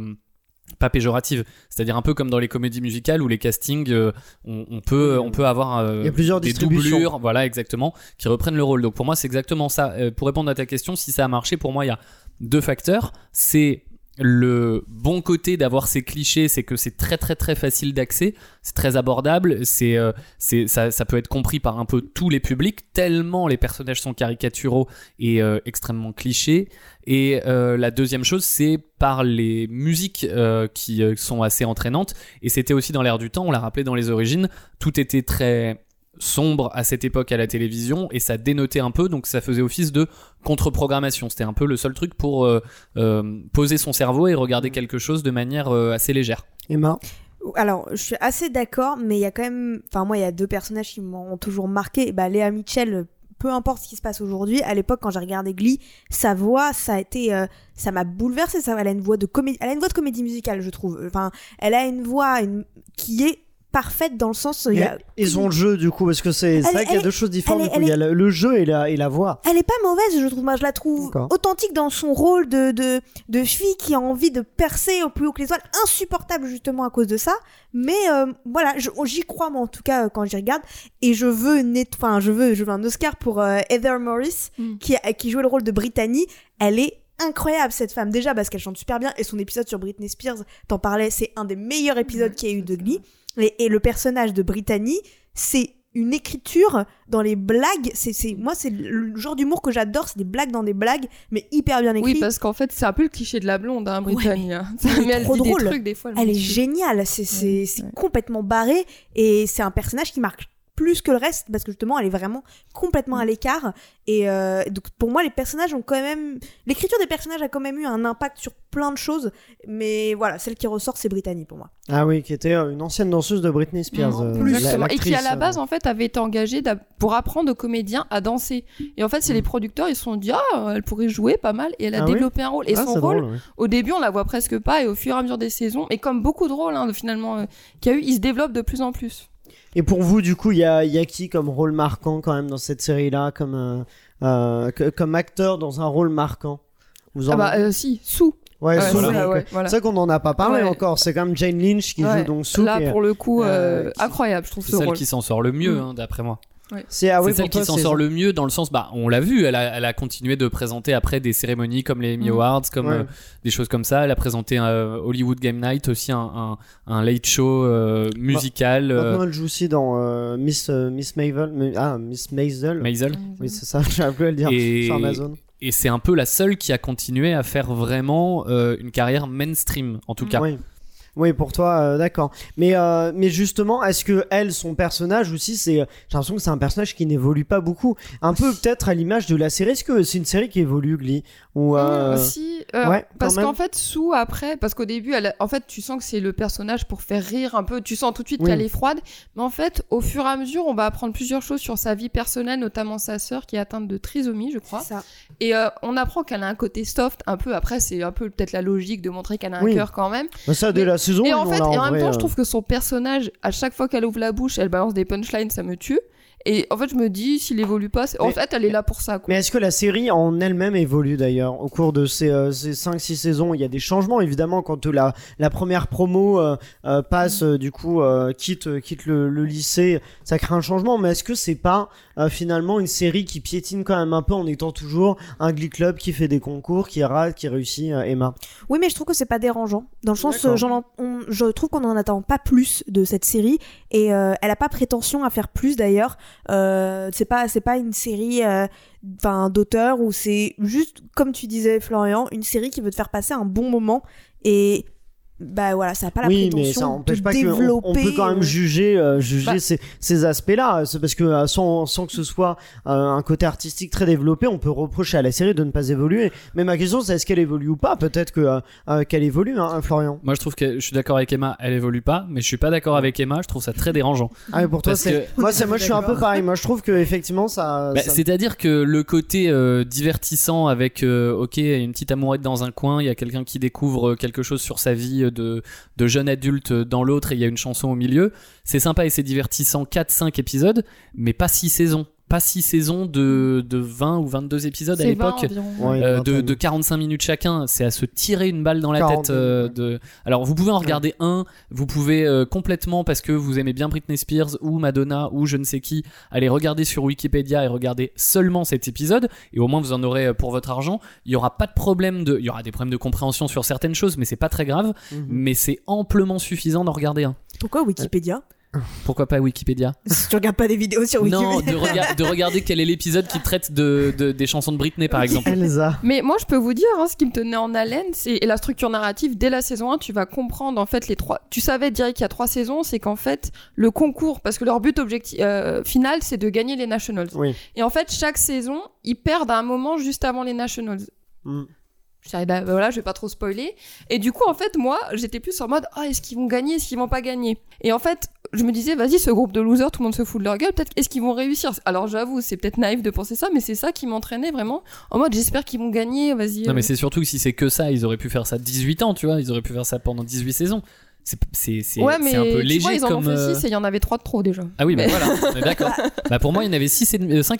pas péjorative. C'est-à-dire un peu comme dans les comédies musicales où les castings, euh, on, on peut, on peut avoir euh, Il y a plusieurs des distributions. doublures, voilà exactement, qui reprennent le rôle. Donc pour moi, c'est exactement ça. Euh, pour répondre à ta question, si ça a marché, pour moi, il y a deux facteurs. C'est le bon côté d'avoir ces clichés, c'est que c'est très très très facile d'accès, c'est très abordable, c'est euh, ça, ça peut être compris par un peu tous les publics tellement les personnages sont caricaturaux et euh, extrêmement clichés. Et euh, la deuxième chose, c'est par les musiques euh, qui sont assez entraînantes. Et c'était aussi dans l'air du temps, on l'a rappelé dans les origines, tout était très sombre à cette époque à la télévision et ça dénotait un peu donc ça faisait office de contre-programmation c'était un peu le seul truc pour euh, euh, poser son cerveau et regarder quelque chose de manière euh, assez légère Emma? Alors, je suis assez d'accord, mais il y a quand même. Enfin, moi, il y a deux personnages qui m'ont toujours marqué. Bah, Léa Mitchell, peu importe ce qui se passe aujourd'hui, à l'époque, quand j'ai regardé Glee, sa voix, ça a été. euh, ça m'a bouleversé. Ça, elle a une voix de comédie. Elle a une voix de comédie musicale, je trouve. Enfin, elle a une voix une- qui est parfaite dans le sens. il y a- Et son jeu, du coup, parce que c'est vrai qu'il y a deux choses différentes. elle du est- coup. Il y a le, le jeu et la, et la voix. Elle est pas mauvaise, je trouve. Moi, je la trouve authentique dans son rôle de, de, de fille qui a envie de percer au plus haut que les étoiles. Insupportable, justement, à cause de ça. Mais euh, voilà, je- j'y crois, moi, en tout cas, euh, quand j'y regarde. Et je veux, enfin, je veux, je veux un Oscar pour euh, Heather Morris, Mm. qui, qui jouait le rôle de Brittany. Elle est incroyable, cette femme. Déjà, parce qu'elle chante super bien. Et son épisode sur Britney Spears, t'en parlais, c'est un des meilleurs épisodes Ouais, qu'il y a eu de. Glee. Et, et le personnage de Brittany, c'est une écriture dans les blagues. C'est, c'est, moi, c'est le genre d'humour que j'adore. C'est des blagues dans des blagues, mais hyper bien écrites. Oui parce qu'en fait c'est un peu le cliché de la blonde hein, Ouais. Britannia. Elle Mais elle trop dit des drôle. trucs des fois. Elle est géniale. C'est, c'est, Ouais, c'est ouais. complètement barré. Et c'est un personnage qui marque plus que le reste parce que justement elle est vraiment complètement à l'écart. Et euh, donc pour moi les personnages ont quand même l'écriture des personnages a quand même eu un impact sur plein de choses. Mais voilà celle qui ressort c'est Brittany pour moi. Ah oui, qui était euh, une ancienne danseuse de Britney Spears. Mm, euh, plus. la- Exactement. et qui à la base en fait avait été engagée pour apprendre aux comédiens à danser. Et en fait c'est les producteurs ils se sont dit ah elle pourrait jouer pas mal. Et elle a Ah oui. développé un rôle. Et Ah, son rôle drôle, au début on la voit presque pas. Et au fur et à mesure des saisons et comme beaucoup de rôles hein, de- finalement euh, qu'il y a eu il se développe de plus en plus Et pour vous, du coup, il y a, il y a qui comme rôle marquant quand même dans cette série-là, comme, euh, euh, que- comme acteur dans un rôle marquant? Vous en ah bah euh, si sous Ouais, Ouais, Sue, voilà, ouais, voilà. C'est vrai qu'on n'en a pas parlé Ouais. encore. C'est quand même Jane Lynch qui Ouais. joue donc Sue. là est- pour le coup euh, qui- incroyable je trouve c'est ce celle rôle qui s'en sort le mieux Mm. hein, d'après moi C'est ah oui, c'est celle qui s'en sort le mieux dans le sens bah on l'a vu elle a, elle a continué de présenter après des cérémonies comme les Emmy Mm. Awards comme Ouais. euh, des choses comme ça elle a présenté euh, Hollywood Game Night aussi un, un, un late show euh, musical euh, Maintenant, elle joue aussi dans euh, Miss euh, Miss Ah, Miss Maisel. Maisel Oui, c'est ça. J'arrive plus à le dire. Et- Sur Amazon. et c'est un peu la seule qui a continué à faire vraiment euh, une carrière mainstream en tout Mm. cas Oui. Oui, pour toi, euh, d'accord. Mais, euh, mais justement, est-ce que elle, son personnage aussi, c'est, j'ai l'impression que c'est un personnage qui n'évolue pas beaucoup. Un peu peut-être à l'image de la série. Est-ce que c'est une série qui évolue, Glee? Ou euh, Mmh, si, euh, ouais, parce qu'en fait, Sue, après, parce qu'au début, elle, en fait, tu sens que c'est le personnage pour faire rire un peu, tu sens tout de suite Oui. qu'elle est froide, mais en fait, au fur et à mesure, on va apprendre plusieurs choses sur sa vie personnelle, notamment sa sœur qui est atteinte de trisomie, je crois. Ça. Et euh, on apprend qu'elle a un côté soft, un peu, après, c'est un peu peut-être la logique de montrer qu'elle a un Oui. cœur quand même. bah, ça, dès Mais- la saison, et en fait, et en même vrai, temps, je trouve que son personnage, à chaque fois qu'elle ouvre la bouche, elle balance des punchlines, ça me tue. Et en fait, je me dis, s'il évolue pas, en Mais- fait, elle est là pour ça. Quoi. Mais est-ce que la série en elle-même évolue d'ailleurs au cours de ces, euh, ces 5-6 saisons? Il y a des changements évidemment quand la, la première promo euh, euh, passe, euh, du coup, euh, quitte, quitte le, le lycée, ça crée un changement. Mais est-ce que c'est pas euh, finalement une série qui piétine quand même un peu en étant toujours un Glee Club qui fait des concours, qui rate, qui réussit, euh, Emma? Oui, mais je trouve que c'est pas dérangeant. Dans le sens, en- on- je trouve qu'on en attend pas plus de cette série et euh, elle a pas prétention à faire plus d'ailleurs. Euh, c'est pas, c'est pas une série, euh, enfin, d'auteur où c'est juste, comme tu disais, Florian, une série qui veut te faire passer un bon moment. Et bah voilà, ça a pas la oui, prétention mais ça n'empêche de pas développer. on peut quand même euh, juger, euh, juger Bah. ces, ces aspects-là. C'est parce que euh, sans, sans que ce soit euh, un côté artistique très développé, on peut reprocher à la série de ne pas évoluer. Mais ma question, c'est est-ce qu'elle évolue ou pas? Peut-être que euh, qu'elle évolue, hein, Florian. Moi, je trouve que je suis d'accord avec Emma, elle évolue pas, mais je suis pas d'accord avec Emma, je trouve ça très dérangeant. Ah, mais pour toi, c'est que- moi, c'est moi, je suis un peu pareil. Moi, je trouve que effectivement, ça. Bah, ça- C'est-à-dire que le côté euh, divertissant avec, euh, ok, une petite amourette dans un coin, il y a quelqu'un qui découvre quelque chose sur sa vie de, de jeune adulte dans l'autre et il y a une chanson au milieu, c'est sympa et c'est divertissant 4-5 épisodes, mais pas 6 saisons. Pas 6 saisons de, de 20 ou 22 épisodes à C'est 20 l'époque. Euh, de, de 45 minutes chacun, c'est à se tirer une balle dans la tête. euh, de... Alors vous pouvez en regarder un, vous pouvez euh, complètement parce que vous aimez bien Britney Spears ou Madonna ou je ne sais qui, aller regarder sur Wikipédia et regarder seulement cet épisode et au moins vous en aurez pour votre argent. Il y aura pas de problème de, il y aura des problèmes de compréhension sur certaines choses, mais c'est pas très grave. Mhm. Mais c'est amplement suffisant d'en regarder un. Pourquoi Wikipédia? Pourquoi pas Wikipédia Si tu regardes pas des vidéos sur Wikipédia. Non, de, rega- de regarder quel est l'épisode qui traite de, de- des chansons de Britney par exemple. Elsa. Mais moi, je peux vous dire, hein, ce qui me tenait en haleine, c'est la structure narrative. Dès la saison 1, tu vas comprendre en fait les trois. Tu savais direct qu'il y a trois saisons, c'est qu'en fait le concours, parce que leur but objectif euh, final, c'est de gagner les Nationals. Oui. Et en fait, chaque saison, ils perdent à un moment juste avant les Nationals. Mm. Je dirais, bah, voilà, je vais pas trop spoiler. Et du coup, en fait, moi, j'étais plus en mode, ah, est-ce qu'ils vont gagner, est-ce qu'ils vont pas gagner? Et en fait, je me disais, vas-y, ce groupe de losers, tout le monde se fout de leur gueule, peut-être, est-ce qu'ils vont réussir? Alors, j'avoue, c'est peut-être naïf de penser ça, mais c'est ça qui m'entraînait vraiment, en mode, j'espère qu'ils vont gagner, vas-y. Non, euh. mais c'est surtout que si c'est que ça, ils auraient pu faire ça 18 ans, tu vois. Ils auraient pu faire ça pendant 18 saisons. C'est c'est- c'est- ouais, un peu léger vois, ils en comme. ont fait euh, 6 et il y en avait 3 de trop déjà. Ah oui, bah voilà, on est d'accord. bah pour moi, il y en avait 5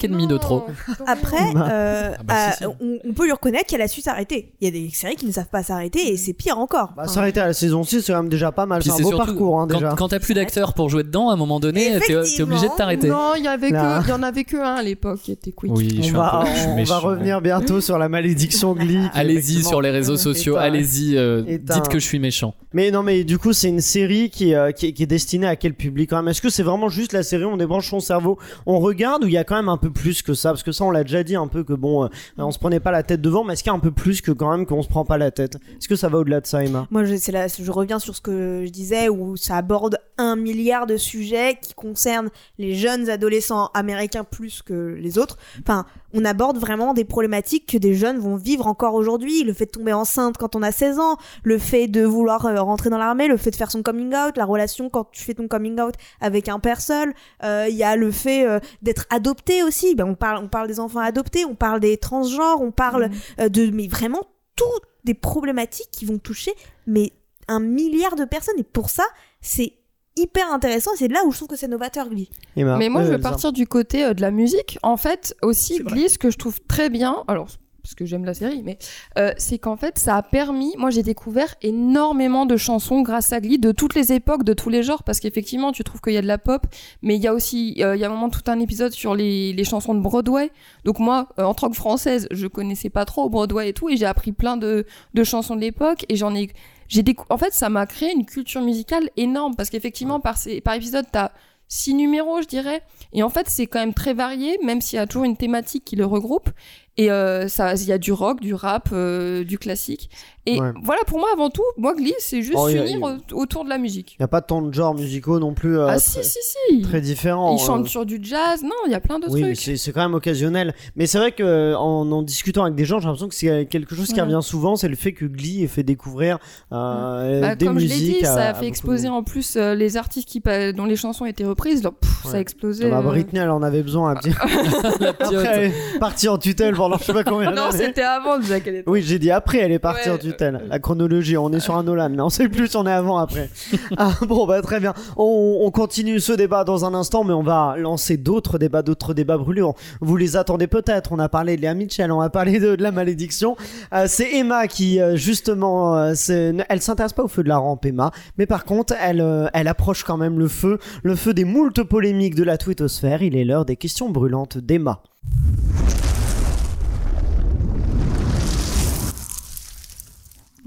et demi de trop. Après, Bah. euh, Ah bah, si, euh, si. On, on peut lui reconnaître qu'elle a su s'arrêter. Il y a des séries qui ne savent pas s'arrêter et c'est pire encore. Bah, Enfin, s'arrêter à la saison 6, c'est quand même déjà pas mal. C'est un beau parcours, hein, quand, déjà. quand t'as plus d'acteurs pour jouer dedans, à un moment donné, t'es- obligé de t'arrêter. Non, il y avait que, il y en avait que un à l'époque qui était quick. Oui, je on suis va, un peu, je suis on va revenir bientôt sur la malédiction Glee. Allez-y sur les réseaux sociaux, allez-y, euh, dites que je suis méchant. Mais non, mais du coup, c'est une série qui, euh, qui, est destinée à quel public quand même? Est-ce que c'est vraiment juste la série, on débranche son cerveau, on regarde ou il y a quand même un peu plus que ça? Parce que ça, on l'a déjà dit un peu que bon, euh, on se prenait pas la tête devant, mais est-ce qu'il y a un peu plus que quand même qu'on se prend pas la tête? Est-ce que ça va au-delà de ça, Emma? Moi, je, là, je reviens sur ce que je disais où ça aborde un milliard de sujets qui concernent les jeunes adolescents américains plus que les autres. Enfin, on aborde vraiment des problématiques que des jeunes vont vivre encore aujourd'hui. Le fait de tomber enceinte quand on a 16 ans, le fait de vouloir euh, rentrer dans l'armée, le fait de faire son coming out, la relation quand tu fais ton coming out avec un père seul. Euh, Il y a le fait euh, d'être adopté aussi. Ben, on parle, on parle des enfants adoptés, on parle des transgenres, on parle euh, de, mais vraiment toutes des problématiques qui vont toucher mais un milliard de personnes et pour ça c'est hyper intéressant et c'est là où je trouve que c'est novateur Glee. Emma Mais moi, Euh, je vais partir du côté euh, de la musique. En fait, aussi. Glee, ce que je trouve très bien, alors, parce que j'aime la série, mais euh, c'est qu'en fait, ça a permis, moi, j'ai découvert énormément de chansons grâce à Glee, de toutes les époques, de tous les genres, parce qu'effectivement, tu trouves qu'il y a de la pop, mais il y a aussi, euh, il y a un moment tout un épisode sur les, les chansons de Broadway. Donc moi, euh, en tant que française, je connaissais pas trop Broadway et tout, et j'ai appris plein de, de chansons de l'époque, et j'en ai, j'ai décou- en fait, ça m'a créé une culture musicale énorme, parce qu'effectivement, par, ces, par épisode, t'as six numéros, je dirais. Et en fait, c'est quand même très varié, même s'il y a toujours une thématique qui le regroupe. Et euh, ça, il y a du rock, du rap, euh, du classique. Et Ouais. voilà, pour moi, avant tout, moi, Glee, c'est juste Oh, il y a- unir il y a- au- autour de la musique. Il n'y a pas tant de genres musicaux non plus euh, ah très, si, si, si. très différents. Ils euh. chantent sur du jazz. Non, il y a plein de Oui, trucs. c'est c'est quand même occasionnel. Mais c'est vrai que euh, en en discutant avec des gens, j'ai l'impression que c'est quelque chose qui Ouais. revient souvent, c'est le fait que Glee ait fait découvrir euh, Bah, des comme je l'ai musiques. dit, à- ça à a fait exploser en plus euh, les artistes qui, dont les chansons étaient reprises. pff, Ça a explosé. Ah bah. Britney, elle en avait besoin. Petit... Après, elle est partie en tutelle pendant je sais pas combien Non, c'était avant déjà qu'elle était. Oui, j'ai dit après, elle est partie Ouais. en tutelle. La chronologie, on est sur un Nolan, là. On sait plus si on est avant, après. ah, bon, bah, très bien. On, on continue ce débat dans un instant, mais on va lancer d'autres débats, d'autres débats brûlants. Vous les attendez peut-être. On a parlé de Léa Mitchell, on a parlé de, de la malédiction. Euh, c'est Emma qui, euh, justement, euh, elle s'intéresse pas au feu de la rampe, Emma. Mais par contre, elle, euh, elle approche quand même le feu, le feu des moultes polémiques de la twittosphère. Il est l'heure des questions brûlantes d'Emma.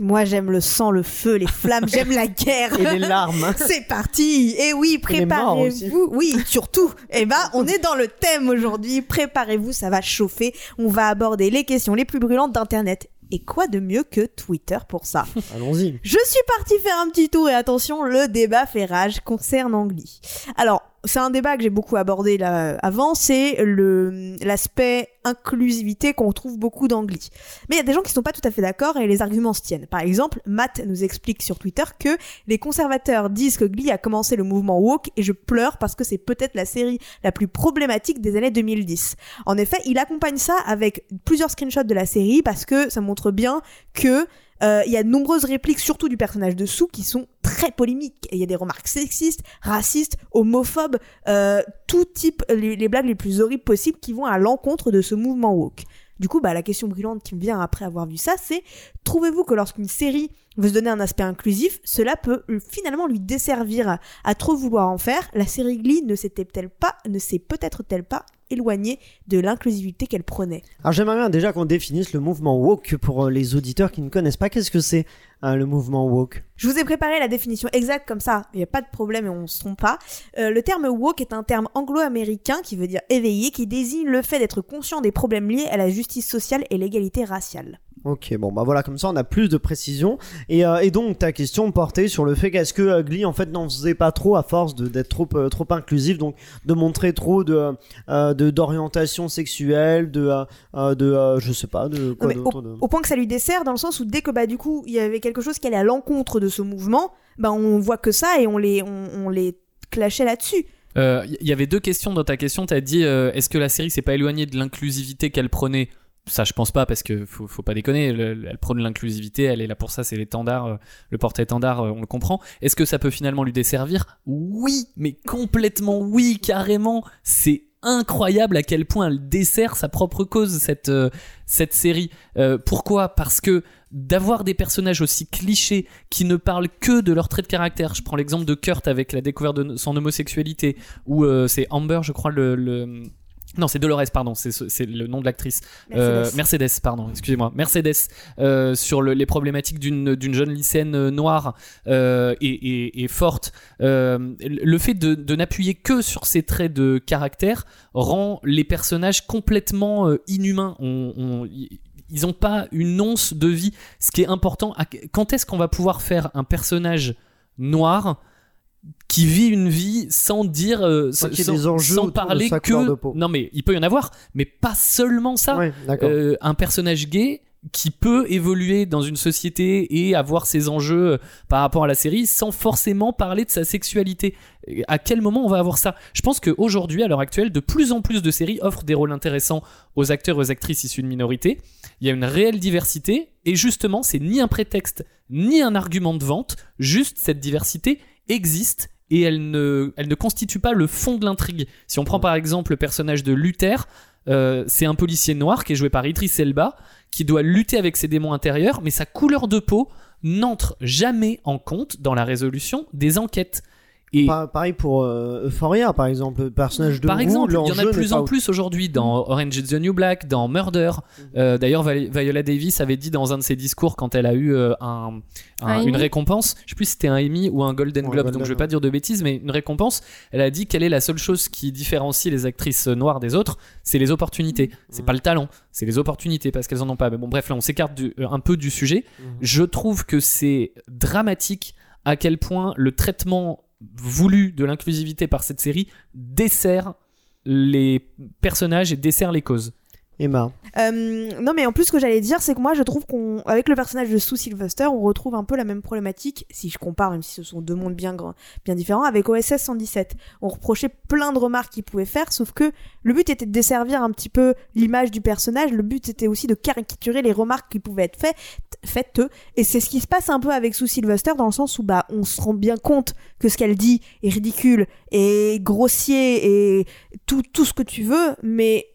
Moi j'aime le sang, le feu, les flammes, j'aime la guerre. Et les larmes. C'est parti Et oui, préparez-vous. Oui, surtout. Eh ben, on est dans le thème aujourd'hui. Préparez-vous, ça va chauffer. On va aborder les questions les plus brûlantes d'Internet Et quoi de mieux que Twitter pour ça? Allons-y. Je suis partie faire un petit tour et attention, le débat fait rage concerne Angly. Alors, c'est un débat que j'ai beaucoup abordé là avant, c'est le l'aspect inclusivité qu'on trouve beaucoup d'Angly. Mais il y a des gens qui sont pas tout à fait d'accord et les arguments se tiennent. Par exemple, Matt nous explique sur Twitter que les conservateurs disent que Glee a commencé le mouvement woke et je pleure parce que c'est peut-être la série la plus problématique des années 2010. En effet, il accompagne ça avec plusieurs screenshots de la série parce que ça montre bien que euh, il y a de nombreuses répliques, surtout du personnage de Sue, qui sont très polémiques. Il y a des remarques sexistes, racistes, homophobes, euh, tout type, les, blagues les plus horribles possibles qui vont à l'encontre de ce mouvement woke. Du coup, bah, la question brûlante qui me vient après avoir vu ça, c'est trouvez-vous que lorsqu'une série veut se donner un aspect inclusif, cela peut euh, finalement lui desservir à, trop vouloir en faire? La série Glee ne s'était-elle pas, ne s'est peut-être-elle pas éloignée de l'inclusivité qu'elle prenait? Alors j'aimerais bien déjà qu'on définisse le mouvement woke pour euh, les auditeurs qui ne connaissent pas. Qu'est-ce que c'est hein, le mouvement woke? Je vous ai préparé la définition exacte comme ça, il n'y a pas de problème et on ne se trompe pas. Euh, le terme woke est un terme anglo-américain qui veut dire éveillé, qui désigne le fait d'être conscient des problèmes liés à la justice sociale et l'égalité raciale. Ok, bon bah voilà, comme ça on a plus de précision. Et, euh, et donc ta question portait sur le fait qu'est-ce que euh, Glee en fait n'en faisait pas trop à force d'être trop euh, trop inclusif, donc de montrer trop de euh, de d'orientation sexuelle, de de euh, je sais pas de quoi Au point que ça lui dessert, dans le sens où dès que bah du coup il y avait quelque chose qui allait à l'encontre de ce mouvement, bah on voit que ça et on les on, on les clashait là-dessus. Il Euh, y avait deux questions dans ta question. Tu as dit euh, est-ce que la série s'est pas éloignée de l'inclusivité qu'elle prenait ça, je pense pas parce que faut, faut pas déconner. le- elle prône l'inclusivité, elle est là pour ça. C'est l'étendard, euh, le porte-étendard, euh, on le comprend. Est-ce que ça peut finalement lui desservir? Oui, mais complètement oui, carrément. C'est incroyable à quel point elle dessert sa propre cause cette euh, série. Pourquoi? Parce que d'avoir des personnages aussi clichés qui ne parlent que de leur trait de caractère. Je prends l'exemple de Kurt avec la découverte de son homosexualité, euh, c'est Amber, je crois le- non, c'est Dolores, pardon, c'est ce- c'est le nom de l'actrice. Euh, Mercedes. Pardon, excusez-moi. Mercedes, euh, sur le- les problématiques d'une jeune lycéenne euh, noire euh, et, et- et forte. Le fait de, de n'appuyer que sur ces traits de caractère rend les personnages complètement inhumains. On- ils n'ont pas une once de vie. Ce qui est important, quand est-ce qu'on va pouvoir faire un personnage noir qui vit une vie sans dire euh, Sans sans, parler que non mais il peut y en avoir mais pas seulement ça. Ouais, euh, un personnage gay qui peut évoluer dans une société et avoir ses enjeux euh, par rapport à la série sans forcément parler de sa sexualité. À quel moment on va avoir ça? Je pense qu'aujourd'hui, à l'heure actuelle, de plus en plus de séries offrent des rôles intéressants aux acteurs et aux actrices issus de minorités. Il y a une réelle diversité et justement, c'est ni un prétexte ni un argument de vente, juste cette diversité existe et elle ne, elle ne constitue pas le fond de l'intrigue. Si on prend par exemple le personnage de Luther, euh, c'est un policier noir qui est joué par Idris Elba, qui doit lutter avec ses démons intérieurs, mais sa couleur de peau n'entre jamais en compte dans la résolution des enquêtes. Et Pa- pareil pour euh, Euphoria par exemple, le personnage de par exemple, il y en a de plus en plus aujourd'hui dans Orange is the New Black, dans Murder. Euh, D'ailleurs, Vi- Viola Davis avait dit dans un de ses discours quand elle a eu euh, un, un- Un une récompense, je sais plus si c'était un Emmy ou un Golden Ouais, Globe, Golden, donc je vais ouais. pas dire de bêtises, mais une récompense. Elle a dit quelle est la seule chose qui différencie les actrices noires des autres, c'est les opportunités. C'est pas le talent, c'est les opportunités parce qu'elles en ont pas. Mais bon, bref, là on s'écarte euh, un peu du sujet. Mhm. Je trouve que c'est dramatique à quel point le traitement voulu de l'inclusivité par cette série dessert les personnages et dessert les causes. Emma. Euh, non mais en plus ce que j'allais dire c'est que moi je trouve qu'on avec le personnage de Sue Sylvester on retrouve un peu la même problématique si je compare même si ce sont deux mondes bien grands bien différents avec OSS 117 on reprochait plein de remarques qu'il pouvait faire sauf que le but était de desservir un petit peu l'image du personnage le but était aussi de caricaturer les remarques qui pouvaient être faites faites et c'est ce qui se passe un peu avec Sue Sylvester dans le sens où bah on se rend bien compte que ce qu'elle dit est ridicule et grossier et tout tout ce que tu veux mais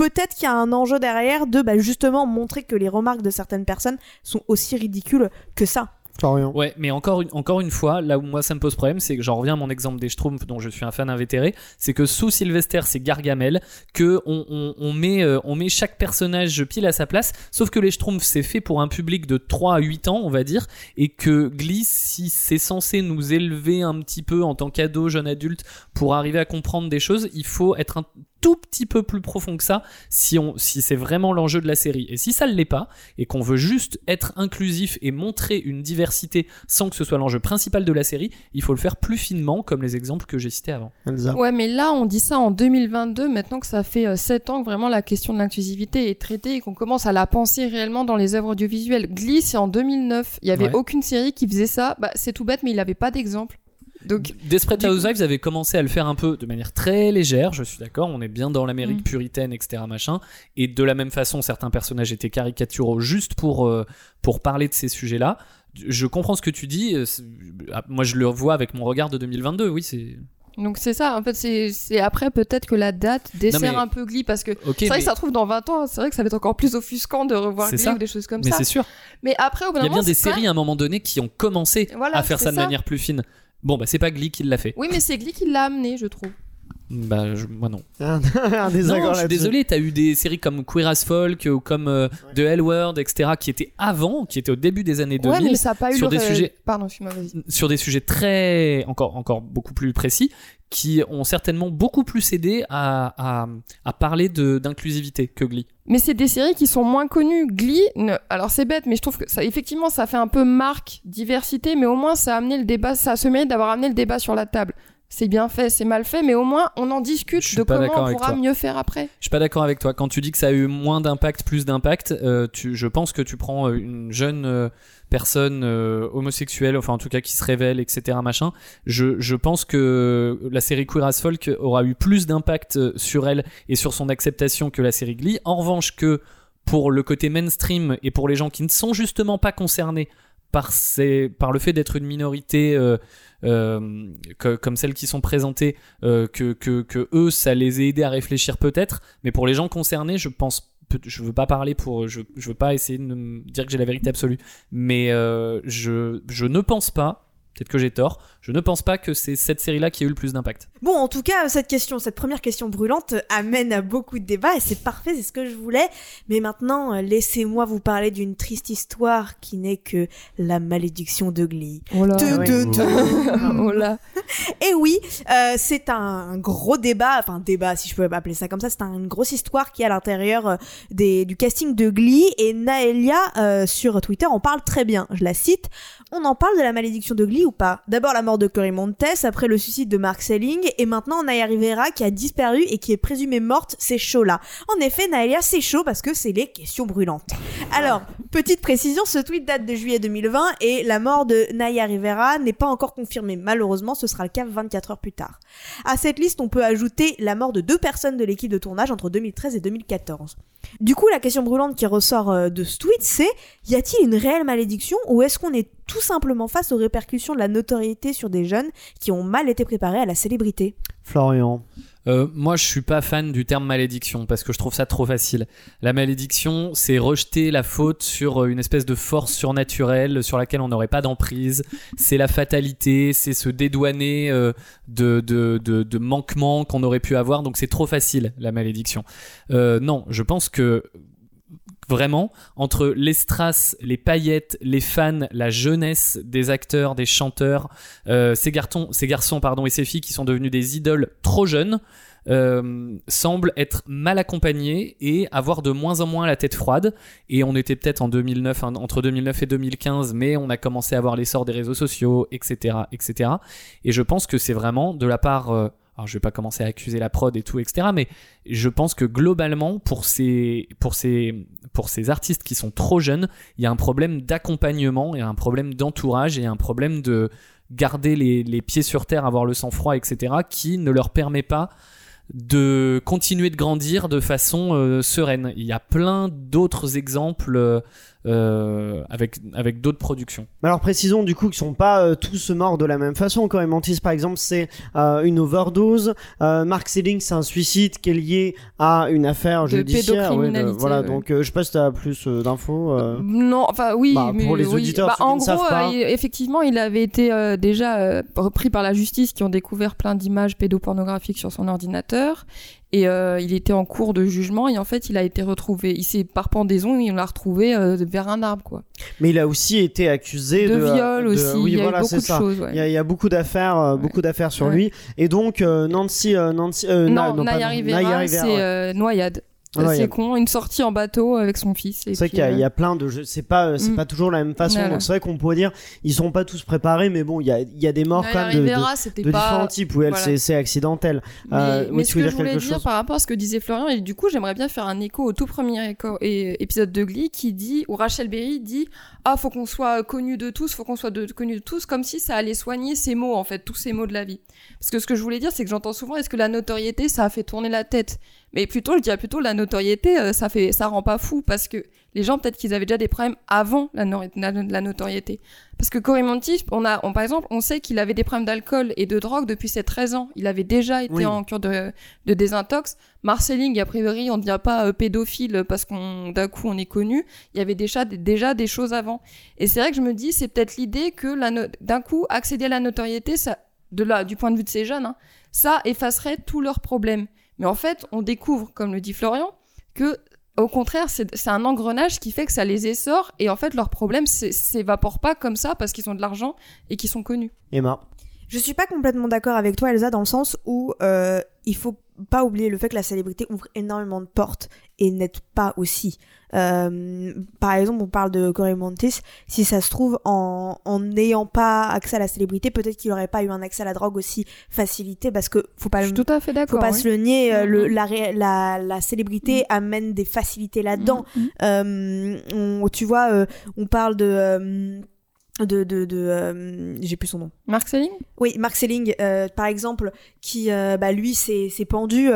peut-être qu'il y a un enjeu derrière de bah, justement montrer que les remarques de certaines personnes sont aussi ridicules que ça. Ouais, mais encore une, encore une fois, là où moi ça me pose problème, c'est que j'en reviens à mon exemple des Schtroumpfs dont je suis un fan invétéré, c'est que sous Sylvester c'est Gargamel, que on, on, on met, euh, on met chaque personnage pile à sa place, sauf que les Schtroumpfs c'est fait pour un public de 3 à 8 ans, on va dire, et que Glee, si c'est censé nous élever un petit peu en tant qu'ado, jeune adulte, pour arriver à comprendre des choses, il faut être un tout petit peu plus profond que ça si on si c'est vraiment l'enjeu de la série et si ça ne l'est pas et qu'on veut juste être inclusif et montrer une diversité sans que ce soit l'enjeu principal de la série il faut le faire plus finement comme les exemples que j'ai cités avant Elsa. Ouais, mais là, on dit ça en 2022, maintenant que ça fait 7 ans que vraiment la question de l'inclusivité est traitée et qu'on commence à la penser réellement dans les œuvres audiovisuelles. Glee, c'est en 2009. Il y avait Ouais. aucune série qui faisait ça. Bah, c'est tout bête, mais il n'avait pas d'exemple. Donc, Desperate Housewives avait commencé à le faire un peu de manière très légère, je suis d'accord, on est bien dans l'Amérique Mm. puritaine, etc. machin, et de la même façon, certains personnages étaient caricaturaux juste pour, euh, pour parler de ces sujets-là. Je comprends ce que tu dis, euh, ah, moi je le vois avec mon regard de 2022, oui, c'est... donc c'est ça. En fait, c'est après peut-être que la date dessert mais- un peu Glee parce que c'est vrai mais, que ça se trouve dans 20 ans. C'est vrai que ça va être encore plus offusquant de revoir Glee ça. ou des choses comme mais ça. c'est sûr, Mais après, au bout il y a bien des séries à un moment donné qui ont commencé Voilà, à faire ça de manière plus fine. Bon, bah c'est pas Glee qui l'a fait. Oui, mais c'est Glee qui l'a amené, je trouve. Bah, je- moi non. Un, un désaccord Non, je suis désolé, t'as eu des séries comme Queer as Folk ou comme euh, The L Word, etc., qui étaient avant, qui étaient au début des années 2000. Ouais, mais ça a pas eu sur des ré- sujets- Pardon, vas-y. sur des sujets très encore encore beaucoup plus précis qui ont certainement beaucoup plus aidé à, à, à parler de d'inclusivité que Glee. Mais c'est des séries qui sont moins connues. Glee, ne- alors c'est bête, mais je trouve que ça, effectivement, ça fait un peu marque diversité, mais au moins ça a amené le débat, ça a se mérite d'avoir amené le débat sur la table. C'est bien fait, c'est mal fait, mais au moins on en discute de comment on pourra mieux faire après. Je suis pas d'accord avec toi. Quand tu dis que ça a eu moins d'impact, plus d'impact, euh, je pense que tu prends euh, une jeune euh, personne euh, homosexuelle, enfin en tout cas qui se révèle, etc. Machin. Je, je pense que la série Queer as Folk aura eu plus d'impact sur elle et sur son acceptation que la série Glee. En revanche, que pour le côté mainstream et pour les gens qui ne sont justement pas concernés par, par le fait d'être une minorité euh, euh, comme celles qui sont présentées, euh, que, que, eux, ça les a aidés à réfléchir peut-être, mais pour les gens concernés, je pense, je veux pas parler pour, je, je veux pas essayer de me dire que j'ai la vérité absolue, mais je, je ne pense pas, peut-être que j'ai tort, je ne pense pas que c'est cette série-là qui a eu le plus d'impact. Bon, en tout cas, cette question, cette première question brûlante amène à beaucoup de débats et c'est parfait, c'est ce que je voulais. Mais maintenant, euh, laissez-moi vous parler d'une triste histoire qui n'est que la malédiction de Glee. Oh là. Ouais. te- oh là. Et oui, euh, c'est un gros débat, enfin débat si je peux appeler ça comme ça, c'est un- une grosse histoire qui est à l'intérieur euh, des, du casting de Glee et Naelia euh, sur Twitter en parle très bien. Je la cite. On en parle de la malédiction de Glee ou pas? D'abord la mort de Cory Montes, après le suicide de Mark Selling et maintenant Naya Rivera qui a disparu et qui est présumée morte, c'est chaud là. En effet, Naelia c'est chaud parce que c'est les questions brûlantes. Alors, petite précision, ce tweet date de juillet 2020 et la mort de Naya Rivera n'est pas encore confirmée. Malheureusement, ce sera le cas 24 heures plus tard. À cette liste, on peut ajouter la mort de deux personnes de l'équipe de tournage entre 2013 et 2014. Du coup, la question brûlante qui ressort euh, de ce tweet, c'est y a-t-il une réelle malédiction ou est-ce qu'on est tout simplement face aux répercussions de la notoriété sur des jeunes qui ont mal été préparés à la célébrité? Florian. Euh, moi, je suis pas fan du terme malédiction parce que je trouve ça trop facile. La malédiction, c'est rejeter la faute sur euh, une espèce de force surnaturelle sur laquelle on n'aurait pas d'emprise. C'est la fatalité, c'est se dédouaner euh, de, de, de, manquements qu'on aurait pu avoir. Donc c'est trop facile, la malédiction. Non, je pense que vraiment entre les strass, les paillettes, les fans, la jeunesse des acteurs, des chanteurs, euh, ces garçons, ces garçons pardon et ces filles qui sont devenus des idoles trop jeunes. euh, semblent être mal accompagnés et avoir de moins en moins la tête froide et on était peut-être en 2009 hein, entre 2009 et 2015 mais on a commencé à voir l'essor des réseaux sociaux etc etc et je pense que c'est vraiment de la part euh, alors je vais pas commencer à accuser la prod et tout etc mais je pense que globalement pour ces artistes qui sont trop jeunes il y a un problème d'accompagnement il y a un problème d'entourage et un problème de garder les, pieds sur terre avoir le sang froid etc qui ne leur permet pas de continuer de grandir de façon euh, sereine. Il y a plein d'autres exemples euh, avec, avec d'autres productions. Mais Alors précisons du coup qu'ils sont pas euh, tous morts de la même façon. Quand Mantis par exemple c'est euh, une overdose, euh, Mark Selling c'est un suicide qui est lié à une affaire De judiciaire. ouais, de- pédocriminalité, voilà ouais. donc euh, je sais pas si t'as plus euh, d'infos. euh. Non, enfin oui, Bah, mais pour les oui. auditeurs, Bah, ceux qui en ne gros, savent pas. euh, il- effectivement, il avait été euh, déjà euh, repris par la justice qui ont découvert plein d'images pédopornographiques sur son ordinateur. Et euh, il était en cours de jugement et en fait, il a été retrouvé. Il s'est par pendaison et on l'a retrouvé euh, vers un arbre, quoi. Mais il a aussi été accusé De, de, viol de- aussi. Oui, il y a voilà, de ça. choses. ouais. Il y a, il y a beaucoup d'affaires, euh, Ouais. beaucoup d'affaires sur Ouais. lui. Et donc euh, Nancy, euh, Nancy, euh, Na- non, non, pas Naya Rivera, c'est euh, noyade. C'est con, une sortie en bateau avec son fils. C'est vrai qu'il y, a- il y euh, a plein de jeux. C'est pas, euh, c'est Mm. pas toujours la même façon. Voilà. Donc c'est vrai qu'on pourrait dire, ils sont pas tous préparés, mais bon, il y a, y a des morts quand même de, de, Rivera, c'était de pas. différents types elle, voilà. c'est, accidentel. Mais, Euh, oui, mais ce que je voulais dire chose? par rapport à ce que disait Florian, et du coup j'aimerais bien faire un écho au tout premier épisode de Glee qui dit, où Rachel Berry dit Ah, faut qu'on soit connu de tous, faut qu'on soit de, connu de tous, comme si ça allait soigner ces mots en fait, tous ces mots de la vie. Parce que ce que je voulais dire, c'est que j'entends souvent est-ce que la notoriété ça a fait tourner la tête? Mais plutôt, je dirais plutôt la notoriété, euh, ça fait, ça rend pas fou parce que les gens peut-être qu'ils avaient déjà des problèmes avant la, nor- la- la notoriété. Parce que Cory Monteith, on a, on, par exemple, on sait qu'il avait des problèmes d'alcool et de drogue depuis ses 13 ans. Il avait déjà été Oui. en cure de, de désintox. Marceling, a priori, on ne dira pas euh, pédophile parce qu'on d'un coup on est connu. Il y avait déjà, déjà des choses avant. Et c'est vrai que je me dis, c'est peut-être l'idée que no- d'un coup accéder à la notoriété, ça, de là, du point de vue de ces jeunes, hein, ça effacerait tous leurs problèmes. Mais en fait, on découvre, comme le dit Florian, que au contraire, c'est un engrenage qui fait que ça les essore et en fait leurs problèmes s'é- s'évaporent pas comme ça parce qu'ils ont de l'argent et qu'ils sont connus. Emma. Je suis pas complètement d'accord avec toi, Elsa, dans le sens où euh, il faut pas oublier le fait que la célébrité ouvre énormément de portes et n'aide pas aussi. Euh, par exemple, on parle de Corey Montes. Si ça se trouve, en en n'ayant pas accès à la célébrité, peut-être qu'il aurait pas eu un accès à la drogue aussi facilité, parce que faut pas Je le suis tout à fait faut d'accord. pas oui. se le nier, euh, le, Mhm. la, la, la célébrité amène des facilités là-dedans. Mhm. Euh, on- tu vois, euh, on parle de. de, de, de euh, j'ai plus son nom. Mark Selling? Oui, Mark Selling, euh, par exemple, qui, euh, bah, lui, s'est pendu.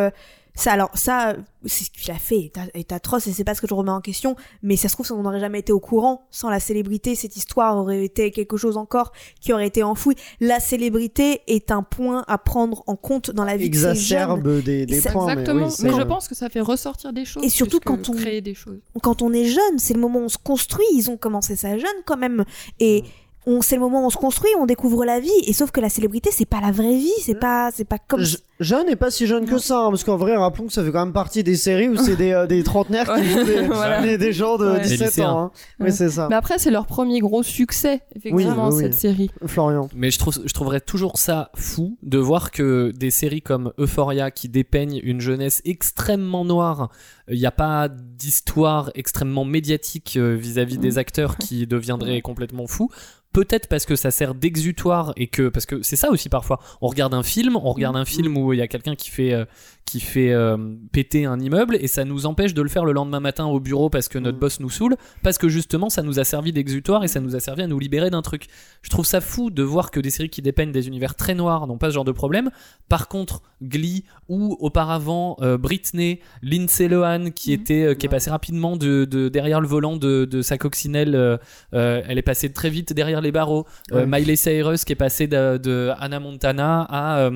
Ça, alors, ça, c'est ce qu'il a fait est, est atroce et c'est pas ce que je remets en question, mais ça se trouve, on n'aurait jamais été au courant. Sans la célébrité, cette histoire aurait été quelque chose encore qui aurait été enfoui. La célébrité est un point à prendre en compte dans la vie de ces jeunes. Exacerbe des, des points. Exactement. Mais, oui, je pense que ça fait ressortir des choses. Et surtout quand on- créer des choses. quand on est jeune, c'est le moment où on se construit. Ils ont commencé ça jeune quand même. Et on, c'est le moment où on se construit, on découvre la vie. Et sauf que la célébrité, c'est pas la vraie vie. C'est pas, c'est pas comme. Je- Jeune et pas si jeune que ça, hein, parce qu'en vrai, rappelons que ça fait quand même partie des séries où c'est des, euh, des trentenaires qui jouent des, Voilà. des, des gens de Ouais. Des 17 lycéens. ans. Hein. Oui, c'est ça. Mais après, c'est leur premier gros succès, effectivement, Oui, oui, cette oui. série. Florian. Mais je, trouve, je trouverais toujours ça fou de voir que des séries comme Euphoria qui dépeignent une jeunesse extrêmement noire, il n'y a pas d'histoire extrêmement médiatique euh, vis-à-vis des acteurs qui deviendraient complètement fous. Peut-être parce que ça sert d'exutoire et que parce que c'est ça aussi parfois. On regarde un film, on regarde un film où il y a quelqu'un qui fait euh, qui fait euh, péter un immeuble et ça nous empêche de le faire le lendemain matin au bureau parce que notre Mm. boss nous saoule parce que justement ça nous a servi d'exutoire et ça nous a servi à nous libérer d'un truc. Je trouve ça fou de voir que des séries qui dépeignent des univers très noirs n'ont pas ce genre de problème. Par contre, Glee ou auparavant euh, Britney, Lindsay Lohan qui Mhm. était euh, qui est passée rapidement de, de derrière le volant de, de sa coccinelle, elle est passée très vite derrière les barreaux. Ouais. Miley Cyrus qui est passée de, de Hannah Montana à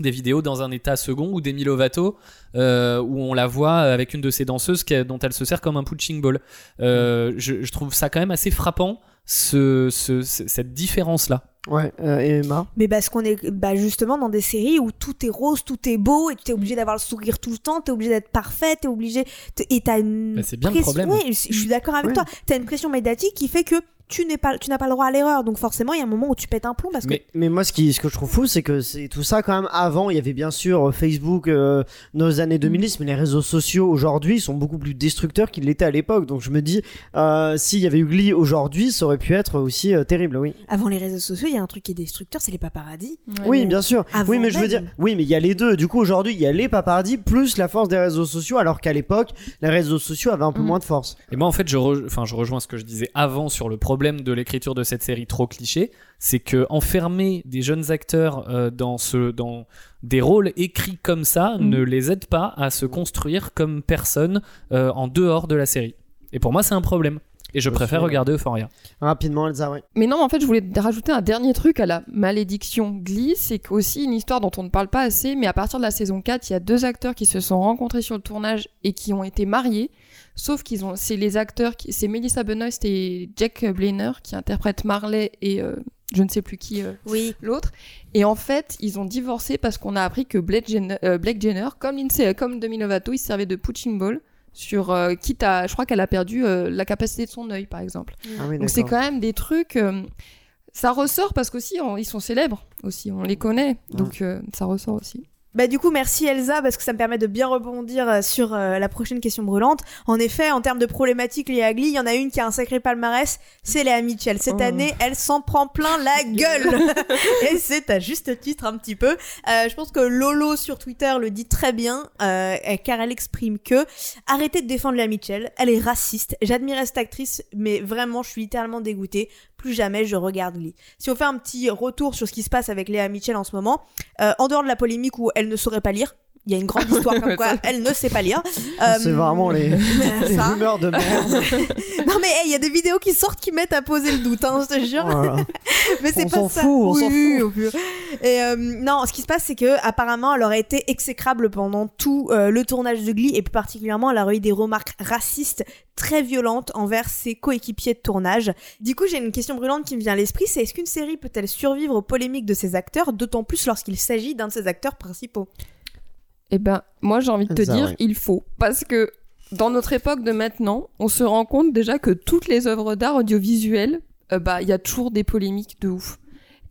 des vidéos dans un état second ou Demi Lovato euh, où on la voit avec une de ses danseuses qui- dont elle se sert comme un punching ball. Euh, je, je trouve ça quand même assez frappant ce, ce- ce- cette différence là. Ouais, euh, et Emma? Mais parce qu'on est bah, justement dans des séries où tout est rose, tout est beau, et tu es obligé d'avoir le sourire tout le temps, t'es obligé d'être parfait, t'es obligé. t- Et t'as une. Bah, c'est bien le pression- problème. Ouais, je suis d'accord avec toi. T'as une pression médiatique qui fait que tu n'es pas, tu n'as pas le droit à l'erreur. Donc forcément, il y a un moment où tu pètes un plomb parce que. Mais Mais moi, ce, qui, ce que je trouve fou, c'est que c'est tout ça quand même avant. Il y avait bien sûr euh, Facebook, euh, nos années 2010, mais les réseaux sociaux aujourd'hui sont beaucoup plus destructeurs qu'ils l'étaient à l'époque. Donc je me dis, euh, s'il y avait eu Glee aujourd'hui, ça aurait pu être aussi euh, terrible, oui. Avant les réseaux sociaux, il y a un truc qui est destructeur, c'est les paparazzis. Ouais. Oui, bien sûr. Avant oui, mais je veux dire, oui, mais il y a les deux. Du coup, aujourd'hui, il y a les papardis plus la force des réseaux sociaux, alors qu'à l'époque, les réseaux sociaux avaient un peu Mm. moins de force. Et moi, en fait, je, re- enfin, je rejoins ce que je disais avant sur le problème de l'écriture de cette série trop cliché. C'est que enfermer des jeunes acteurs euh, dans, ce, dans des rôles écrits comme ça Mhm. ne les aide pas à se construire comme personne euh, en dehors de la série. Et pour moi, c'est un problème. Et je préfère regarder Euphoria. Rapidement, Elsa, oui. Mais non, en fait, je voulais rajouter un dernier truc à la malédiction Glee, c'est aussi une histoire dont on ne parle pas assez, mais à partir de la saison 4, il y a deux acteurs qui se sont rencontrés sur le tournage et qui ont été mariés, sauf qu'ils ont, c'est les acteurs, qui, c'est Melissa Benoist et Jack Blainer qui interprètent Marley et, euh, je ne sais plus qui euh, Oui. l'autre. Et en fait, ils ont divorcé parce qu'on a appris que Blake Jenner, euh, Blake Jenner comme Lindsay, comme Demi Lovato, il se servait de punching ball sur euh, quitte à, je crois qu'elle a perdu euh, la capacité de son œil, par exemple. Ah oui, Donc c'est quand même des trucs. euh, ça ressort parce qu'aussi ils sont célèbres aussi, on les connaît, donc euh, ça ressort aussi. Bah du coup merci Elsa parce que ça me permet de bien rebondir euh, sur euh, la prochaine question brûlante. En effet, en termes de problématiques liées à Glee, il y en a une qui a un sacré palmarès, c'est Léa Mitchell. Cette Oh. année, elle s'en prend plein la gueule. Et c'est à juste titre un petit peu. Euh, je pense que Lolo sur Twitter le dit très bien euh, car elle exprime que arrêtez de défendre Léa Mitchell, elle est raciste. J'admirais cette actrice mais vraiment je suis littéralement dégoûtée. Plus jamais je regarde Glee. Si on fait un petit retour sur ce qui se passe avec Léa Mitchell en ce moment, euh, en dehors de la polémique où elle ne saurait pas lire, il y a une grande histoire comme quoi elle ne sait pas lire. C'est Euh, vraiment les, les ça. rumeurs de merde. Non mais hey, il y a des vidéos qui sortent qui mettent à poser le doute, hein, je te jure. Voilà. Mais c'est On pas s'en ça. fout, on s'en Oui, au pur. Et euh, non, ce qui se passe, c'est que apparemment, elle aurait été exécrable pendant tout euh, le tournage de Glee et plus particulièrement, elle aurait eu des remarques racistes très violentes envers ses coéquipiers de tournage. Du coup, j'ai une question brûlante qui me vient à l'esprit, c'est est-ce qu'une série peut-elle survivre aux polémiques de ses acteurs, d'autant plus lorsqu'il s'agit d'un de ses acteurs principaux? Eh ben, moi j'ai envie de te Ça, dire, ouais. il faut. Parce que dans notre époque de maintenant, on se rend compte déjà que toutes les œuvres d'art audiovisuelles, euh, bah, il y a toujours des polémiques de ouf.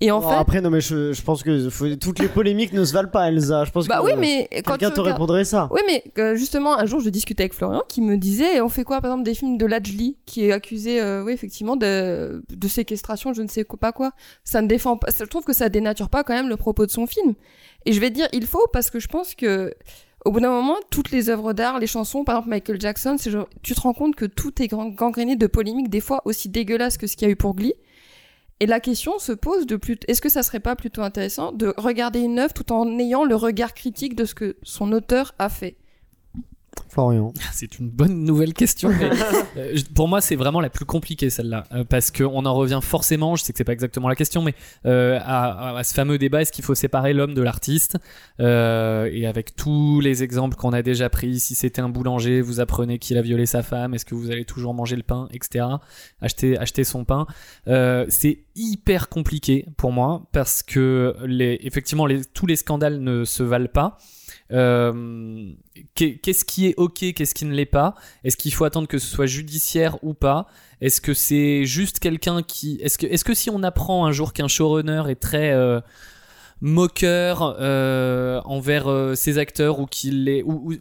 Et en Bon, fait, Après, non, mais je, je pense que faut- toutes les polémiques ne se valent pas, Elsa. Je pense bah que oui, mais quand tu quelqu'un te regardes- répondrait ça. Oui, mais euh, justement, un jour, je discutais avec Florian qui me disait on fait quoi, par exemple, des films de Lajli qui est accusé, euh, oui, effectivement, de, de séquestration, je ne sais pas quoi. Ça ne défend pas. Je trouve que ça dénature pas quand même le propos de son film. Et je vais te dire il faut parce que je pense que. Au bout d'un moment, toutes les œuvres d'art, les chansons, par exemple Michael Jackson, genre- tu te rends compte que tout est gang- gangréné de polémiques, des fois aussi dégueulasses que ce qu'il y a eu pour Glee. Et la question se pose de plus, est-ce que ça serait pas plutôt intéressant de regarder une œuvre tout en ayant le regard critique de ce que son auteur a fait? Florian. C'est une bonne nouvelle question. mais, euh, pour moi, c'est vraiment la plus compliquée celle-là, euh, parce qu'on en revient forcément. Je sais que c'est pas exactement la question, mais euh, à, à- à ce fameux débat est-ce qu'il faut séparer l'homme de l'artiste Euh, Et avec tous les exemples qu'on a déjà pris, si c'était un boulanger, vous apprenez qu'il a violé sa femme, est-ce que vous allez toujours manger le pain, etc. Acheter, acheter son pain. Euh, c'est hyper compliqué pour moi parce que les, effectivement, les, tous les scandales ne se valent pas. Euh, qu'est- qu'est-ce qui est ok, qu'est-ce qui ne l'est pas? Est-ce qu'il faut attendre que ce soit judiciaire ou pas? Est-ce que c'est juste quelqu'un qui Est-ce que est-ce que si on apprend un jour qu'un showrunner est très euh, moqueur euh, envers euh, ses acteurs ou qu'il est ou,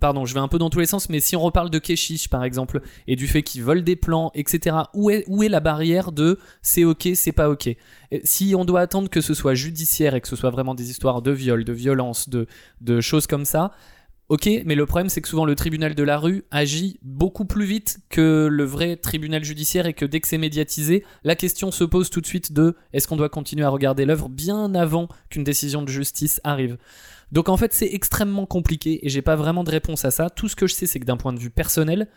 pardon je vais un peu dans tous les sens mais si on reparle de Keshish par exemple et du fait qu'il vole des plans etc où est où est la barrière de c'est ok c'est pas ok? Si on doit attendre que ce soit judiciaire et que ce soit vraiment des histoires de viol de violence de de choses comme ça Ok, mais le problème c'est que souvent le tribunal de la rue agit beaucoup plus vite que le vrai tribunal judiciaire et que dès que c'est médiatisé, la question se pose tout de suite de est-ce qu'on doit continuer à regarder l'œuvre bien avant qu'une décision de justice arrive? Donc en fait c'est extrêmement compliqué et j'ai pas vraiment de réponse à ça. Tout ce que je sais c'est que d'un point de vue personnel,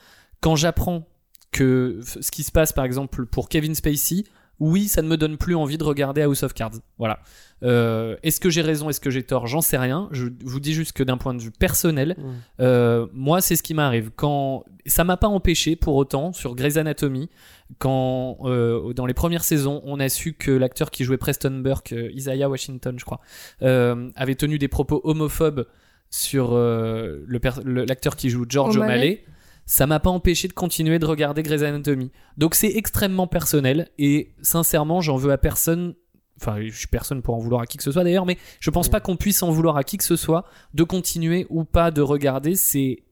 quand j'apprends que ce qui se passe par exemple pour Kevin Spacey, oui, ça ne me donne plus envie de regarder House of Cards. Voilà. Euh, est-ce que j'ai raison, est-ce que j'ai tort? J'en sais rien. Je vous dis juste que d'un point de vue personnel, euh, moi, c'est ce qui m'arrive. Quand ça m'a pas empêché, pour autant, sur Grey's Anatomy, quand euh, dans les premières saisons, on a su que l'acteur qui jouait Preston Burke, euh, Isaiah Washington, je crois, euh, avait tenu des propos homophobes sur euh, le per- le- l'acteur qui joue George O'Malley. O'Malley. Ça m'a pas empêché de continuer de regarder Grey's Anatomy. Donc c'est extrêmement personnel et sincèrement, j'en veux à personne. Enfin, je suis personne pour en vouloir à qui que ce soit d'ailleurs, mais je pense pas qu'on puisse en vouloir à qui que ce soit de continuer ou pas de regarder. C'est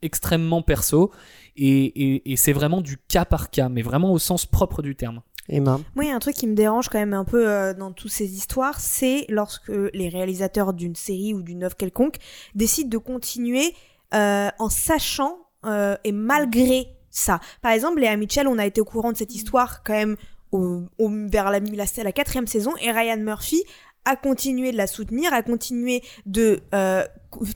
extrêmement perso et, et- et c'est vraiment du cas par cas, mais vraiment au sens propre du terme. Emma. Moi, il y a un truc qui me dérange quand même un peu euh, dans toutes ces histoires, c'est lorsque les réalisateurs d'une série ou d'une œuvre quelconque décident de continuer euh, en sachant euh, et malgré ça. Par exemple, Léa Mitchell, on a été au courant de cette histoire quand même au, vers la quatrième saison, et Ryan Murphy a continué de la soutenir, a continué de euh,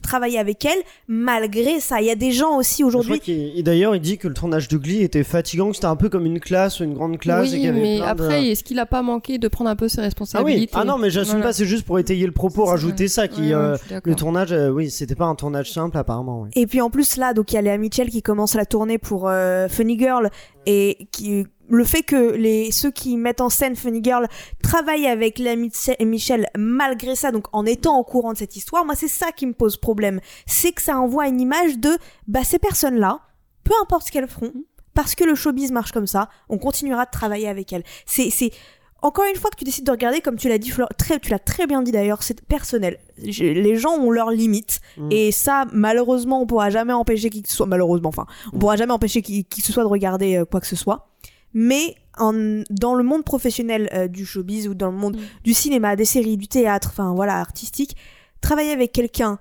travailler avec elle malgré ça. Il y a des gens aussi aujourd'hui et d'ailleurs, il dit que le tournage de Glee était fatigant, que c'était un peu comme une classe ou une grande classe. et qu'il oui, avait mais de- après, est-ce qu'il a pas manqué de prendre un peu ses Ah oui, responsabilités ah non, mais j'assume Voilà. pas, c'est juste pour étayer le propos, C'est rajouter ça. ça, qui, Ouais, euh, le tournage, euh, oui, c'était pas un tournage simple apparemment. oui. Et puis en plus là, donc il y a Léa Mitchell qui commence la tournée pour euh, Funny Girl et qui le fait que les ceux qui mettent en scène Funny Girl travaillent avec l'ami de Michel malgré ça, donc en étant au courant de cette histoire, moi c'est ça qui me pose problème. C'est que ça envoie une image de bah ces personnes-là, peu importe ce qu'elles feront, parce que le showbiz marche comme ça, on continuera de travailler avec elles. C'est c'est encore une fois que tu décides de regarder, comme tu l'as dit, très, tu l'as très bien dit d'ailleurs, c'est personnel. Les gens ont leurs limites Mm. et ça, malheureusement, on pourra jamais empêcher qui que ce soit, malheureusement, enfin, on pourra jamais empêcher qui, qui que ce soit de regarder euh, quoi que ce soit. Mais en, dans le monde professionnel euh, du showbiz ou dans le monde Mm. du cinéma, des séries, du théâtre, enfin voilà, artistique, travailler avec quelqu'un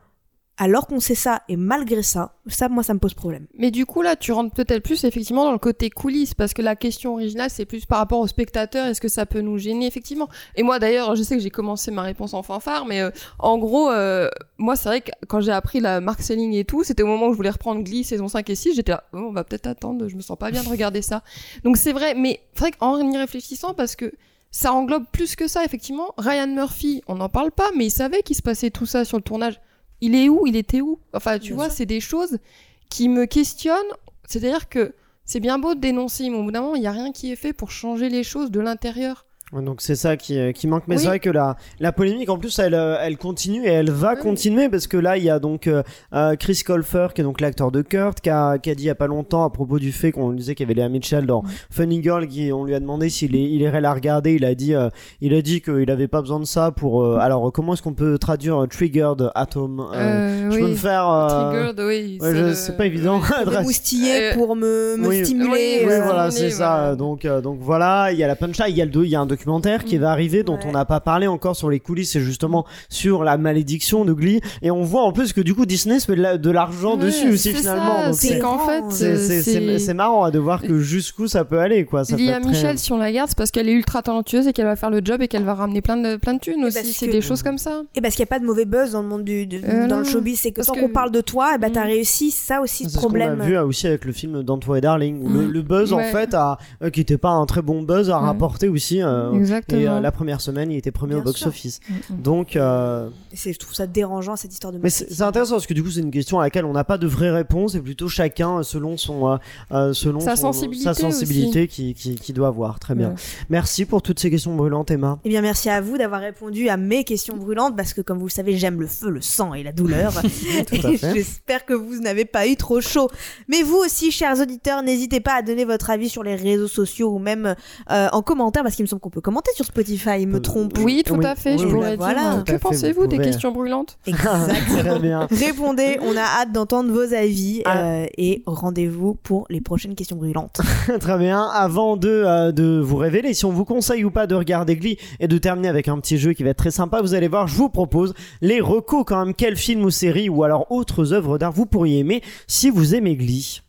alors qu'on sait ça et malgré ça, ça, moi, ça me pose problème. Mais du coup, là, tu rentres peut-être plus effectivement dans le côté coulisses, parce que la question originale, c'est plus par rapport aux spectateurs, est-ce que ça peut nous gêner, effectivement. Et moi, d'ailleurs, je sais que j'ai commencé ma réponse en fanfare, mais euh, en gros, euh, moi, c'est vrai que quand j'ai appris la marque selling et tout, c'était au moment où je voulais reprendre Glee saison 5 et 6, j'étais là, oh, on va peut-être attendre, je me sens pas bien de regarder ça. Donc c'est vrai, mais c'est vrai qu'en y réfléchissant, parce que ça englobe plus que ça, effectivement. Ryan Murphy, on n'en parle pas, mais il savait qu'il se passait tout ça sur le tournage. Il est où? Il était où? Enfin, tu Bien vois, c'est des choses qui me questionnent. C'est-à-dire que c'est bien beau de dénoncer, mais au bout d'un moment, il n'y a rien qui est fait pour changer les choses de l'intérieur. Donc c'est ça qui, euh, qui manque. Mais Oui. c'est vrai que la, la polémique, en plus, elle, euh, elle continue et elle va Oui. continuer parce que là, il y a donc euh, euh, Chris Colfer, qui est donc l'acteur de Kurt, qui a, qui a dit il y a pas longtemps à propos du fait qu'on disait qu'il y avait Léa Mitchell dans Funny Girl, qui on lui a demandé s'il est- il irait la regarder. Il a dit, euh, il a dit qu'il avait pas besoin de ça pour. euh, alors comment est-ce qu'on peut traduire Triggered Atom Euh, Euh, Je oui. peux me faire. euh, Triggered, oui. ouais, je- le- c'est pas évident. moustiller pour me, me oui. stimuler. Oui, Oui, voilà, c'est ça. voilà. Donc, euh, donc voilà, il y a la punchline, il y a le deux, il y a un documentaire qui Mm. va arriver dont Ouais. on n'a pas parlé encore sur les coulisses et justement sur la malédiction de Glee. Et on voit en plus que du coup Disney se met de la- de l'argent Ouais, dessus aussi c'est finalement. C'est c'est qu'en fait, c'est- euh, c'est- c'est c'est- c'est marrant hein, de voir que jusqu'où ça peut aller quoi. Ça Lia très- Michel, si on la garde, c'est parce qu'elle est ultra talentueuse et qu'elle va faire le job et qu'elle va ramener plein de, plein de thunes aussi. C'est que- des choses comme ça. Et parce qu'il n'y a pas de mauvais buzz dans le monde du, Euh, dans le showbiz, c'est que Parce tant qu'on parle de toi, et bah t'as Mm. réussi, ça aussi C'est qu'on problème. a vu euh, aussi avec le film d'Antoine et Darling où le, Mm. le buzz en fait a, euh, qui était pas un très bon buzz a rapporté aussi euh. Et euh, la première semaine il était premier Bien au box sûr. office Mm, mm. donc euh, je trouve ça dérangeant cette histoire de. Mais c'est intéressant parce que du coup c'est une question à laquelle on n'a pas de vraie réponse et plutôt chacun euh, selon son euh, euh, selon Sa son- sensibilité sa sensibilité qui, qui, qui doit avoir très bien. Ouais. Merci pour toutes ces questions brûlantes Emma. Eh bien, merci à vous d'avoir répondu à mes questions brûlantes parce que, comme vous le savez, j'aime le feu, le sang et la douleur. J'espère que vous n'avez pas eu trop chaud. Mais vous aussi, chers auditeurs, n'hésitez pas à donner votre avis sur les réseaux sociaux ou même euh, en commentaire parce qu'il me semble qu'on peut commenter sur Spotify. Me trompe. Oui, tout à fait. je pourrais dire. Voilà. que pensez-vous vous des questions brûlantes Exactement. Répondez, on a hâte d'entendre vos avis Ah. euh, et rendez-vous pour les prochaines questions brûlantes. Très bien. Avant de, euh, de vous révéler si on vous conseille ou pas de regarder Glee et de terminer avec un petit jeu qui va être très sympa, vous allez voir, je vous propose les recos quand même. Quel film ou série ou alors autres œuvres d'art vous pourriez aimer si vous aimez Glee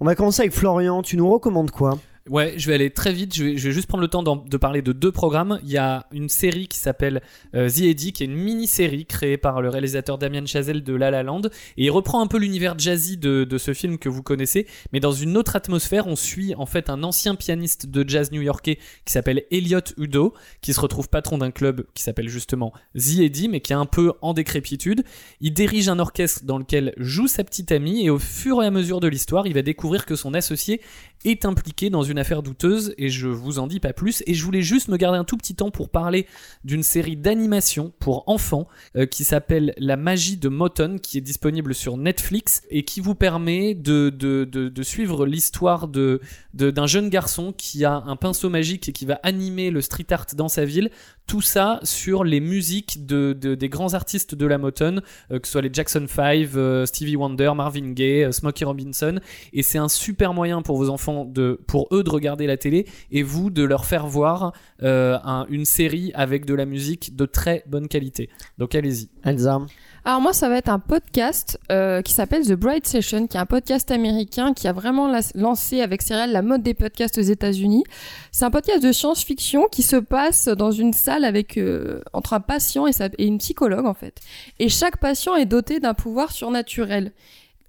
On va commencer avec Florian. Tu nous recommandes quoi? Ouais, je vais aller très vite. Je vais, juste prendre le temps de parler de deux programmes. Il y a une série qui s'appelle euh, The Eddy, qui est une mini-série créée par le réalisateur Damien Chazelle de La La Land. Et il reprend un peu l'univers jazzy de, de ce film que vous connaissez, mais dans une autre atmosphère. On suit en fait un ancien pianiste de jazz new-yorkais qui s'appelle Elliot Udo, qui se retrouve patron d'un club qui s'appelle justement The Eddy, mais qui est un peu en décrépitude. Il dirige un orchestre dans lequel joue sa petite amie, et au fur et à mesure de l'histoire, il va découvrir que son associé est impliqué dans une affaire douteuse et je vous en dis pas plus. Et je voulais juste me garder un tout petit temps pour parler d'une série d'animation pour enfants euh, qui s'appelle La magie de Moton qui est disponible sur Netflix et qui vous permet de, de, de, suivre l'histoire de, de- d'un jeune garçon qui a un pinceau magique et qui va animer le street art dans sa ville. Tout ça sur les musiques de, de- des grands artistes de la Motown, euh, que ce soit les Jackson 5, euh, Stevie Wonder, Marvin Gaye, Smokey Robinson, et c'est un super moyen pour vos enfants de, pour eux de regarder la télé et vous de leur faire voir euh, un- une série avec de la musique de très bonne qualité. Donc allez-y. Elsa Alors moi, ça va être un podcast euh, qui s'appelle The Bright Session, qui est un podcast américain qui a vraiment la- lancé avec Serial la mode des podcasts aux États-Unis. C'est un podcast de science-fiction qui se passe dans une salle avec euh, entre un patient et, sa- et une psychologue en fait. Et chaque patient est doté d'un pouvoir surnaturel.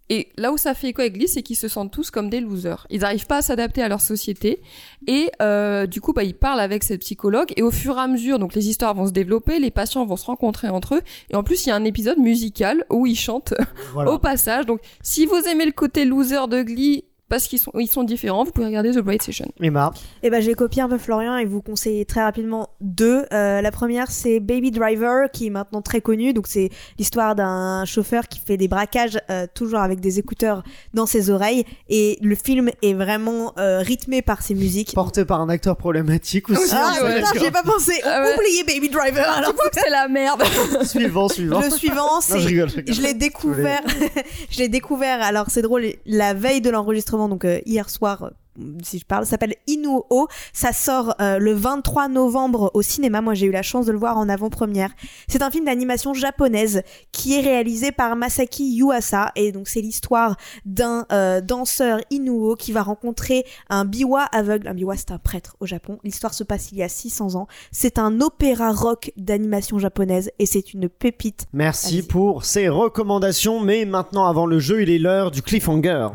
Et là où ça fait écho avec Glee, c'est qu'ils se sentent tous comme des losers. Ils n'arrivent pas à s'adapter à leur société. Et euh, du coup, bah, ils parlent avec cette psychologue. Et au fur et à mesure, donc les histoires vont se développer, les patients vont se rencontrer entre eux. Et en plus, il y a un épisode musical où ils chantent Voilà. au passage. Donc, si vous aimez le côté loser de Glee, parce qu'ils sont, ils sont différents, vous pouvez regarder The Bright Session. Emma. Et ben j'ai copié un peu Florian et vous conseiller très rapidement deux. Euh, la première c'est Baby Driver qui est maintenant très connu. Donc c'est l'histoire d'un chauffeur qui fait des braquages euh, toujours avec des écouteurs dans ses oreilles et le film est vraiment euh, rythmé par ses musiques. Porté par un acteur problématique aussi. Ah hein, ouais. putain, d'accord. j'y ai pas pensé. Ah ouais. Oubliez Baby Driver. Alors c'est la merde. Suivant, suivant. le suivant Non, c'est je rigole, je rigole. Je l'ai découvert. je l'ai découvert. Alors c'est drôle. La veille de l'enregistrement, donc euh, hier soir, euh, si je parle, s'appelle Inuo. Ça sort euh, le 23 novembre au cinéma. Moi, j'ai eu la chance de le voir en avant-première. C'est un film d'animation japonaise qui est réalisé par Masaki Yuasa et donc c'est l'histoire d'un euh, danseur Inuo qui va rencontrer un biwa aveugle. Un biwa, c'est un prêtre au Japon. L'histoire se passe il y a 600 ans. C'est un opéra rock d'animation japonaise et c'est une pépite. Merci pour ces recommandations, mais maintenant avant le jeu, il est l'heure du cliffhanger.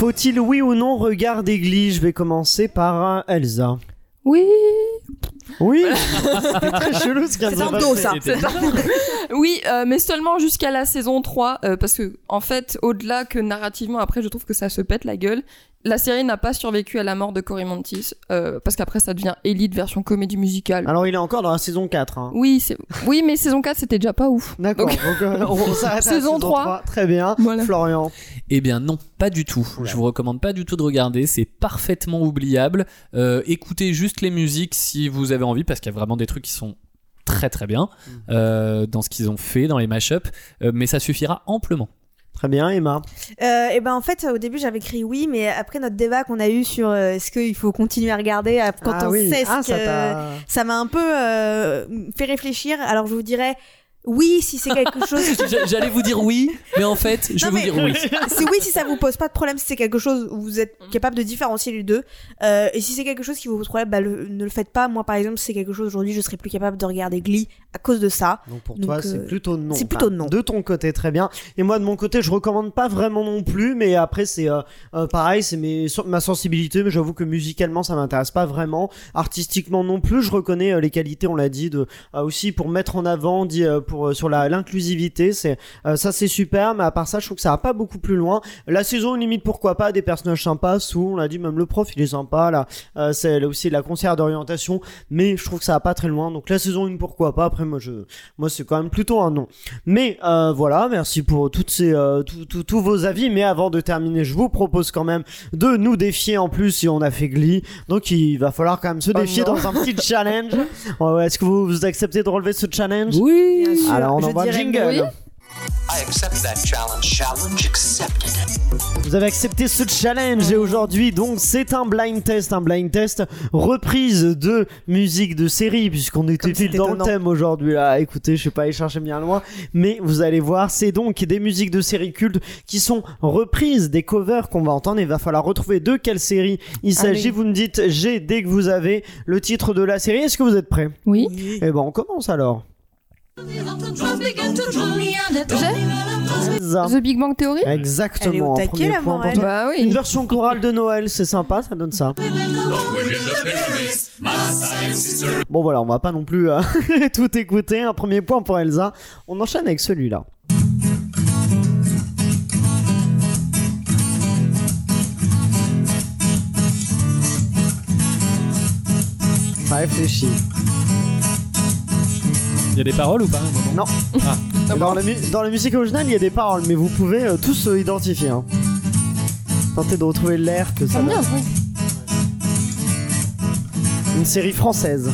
Faut-il oui ou non regarder Glee Je vais commencer par Elsa. Oui. Oui, c'est très chelou ce qu'elle C'est un dos, ça. Oui, euh, mais seulement jusqu'à la saison 3, euh, parce que, en fait, au-delà que narrativement, après, je trouve que ça se pète la gueule. La série n'a pas survécu à la mort de Cory Monteith, euh, parce qu'après, ça devient Elite version comédie musicale. Alors il est encore dans la saison 4. hein. Oui, oui, mais saison 4, c'était déjà pas ouf. D'accord, Donc- donc euh, on s'arrête à la Saison 3. Très bien. Voilà. Florian. Eh bien non, pas du tout. Je vous recommande pas du tout de regarder, c'est parfaitement oubliable. Euh, écoutez juste les musiques si vous avez envie, parce qu'il y a vraiment des trucs qui sont très très bien euh, dans ce qu'ils ont fait, dans les mashups, euh, mais ça suffira amplement. Très bien, Emma. Euh, et ben en fait au début j'avais écrit oui mais après notre débat qu'on a eu sur euh, est-ce qu'il faut continuer à regarder euh, quand Ah on oui. sait ce Ah, que ça t'a- ça m'a un peu euh, fait réfléchir alors je vous dirais oui si c'est quelque chose J'a- J'allais vous dire oui, mais en fait, je Non, vais vous dire oui. c'est oui si ça vous pose pas de problème si c'est quelque chose où vous êtes capable de différencier les deux Euh, et si c'est quelque chose qui vous pose problème bah, le- ne le faites pas moi par exemple si c'est quelque chose aujourd'hui je serais plus capable de regarder Glee à cause de ça Donc pour Donc, toi, euh, c'est plutôt non. c'est plutôt Enfin, non. De ton côté, très bien. Et moi, de mon côté, je recommande pas vraiment non plus, mais après, c'est euh, euh, pareil, c'est mes, ma sensibilité, mais j'avoue que musicalement, ça m'intéresse pas vraiment. Artistiquement non plus, je reconnais euh, les qualités, on l'a dit, de euh, aussi pour mettre en avant, dit euh, pour euh, sur la l'inclusivité, c'est euh, ça, c'est super. Mais à part ça, je trouve que ça va pas beaucoup plus loin. La saison limite, pourquoi pas, des personnages sympas. Sous, on l'a dit, même le prof, il est sympa. Là, euh, c'est là aussi la conseillère d'orientation, mais je trouve que ça va pas très loin. Donc la saison 1, pourquoi pas. Après, moi, je moi, c'est quand même plutôt un non. Mais euh, voilà, merci pour toutes ces, euh, tous vos avis. Mais avant de terminer, je vous propose quand même de nous défier en plus si on a fait Glee. Donc il va falloir quand même se Oh défier dans un petit challenge. Est-ce que vous, vous acceptez de relever ce challenge? Oui. Sûr, Alors on envoie jingle. oui. I accept that challenge. Challenge accepted. Vous avez accepté ce challenge et aujourd'hui donc c'est un blind test, un blind test reprise de musique de série puisqu'on était c'est dans le thème aujourd'hui là. Écoutez, je suis pas allé chercher bien loin, mais vous allez voir, c'est donc des musiques de séries cultes qui sont reprises des covers qu'on va entendre. Il va falloir retrouver de quelle série il s'agit. Vous me dites j'ai dès que vous avez le titre de la série. Est-ce que vous êtes prêts? Oui. Eh ben on commence alors. The Big Bang Theory Exactement. Elle est au en taquet, premier la point pour Morel. toi. Bah Une version chorale de Noël, c'est sympa, ça donne ça. Bon voilà, on va pas non plus euh, tout écouter. Un premier point pour Elsa. On enchaîne avec celui-là. Réfléchis. Il y a des paroles ou pas Non. Ah. Dans, la mu- dans la musique originale, il y a des paroles, mais vous pouvez euh, tous euh, identifier. Hein. Tentez de retrouver l'air que ça Ça me donne. vient, oui. Une série française.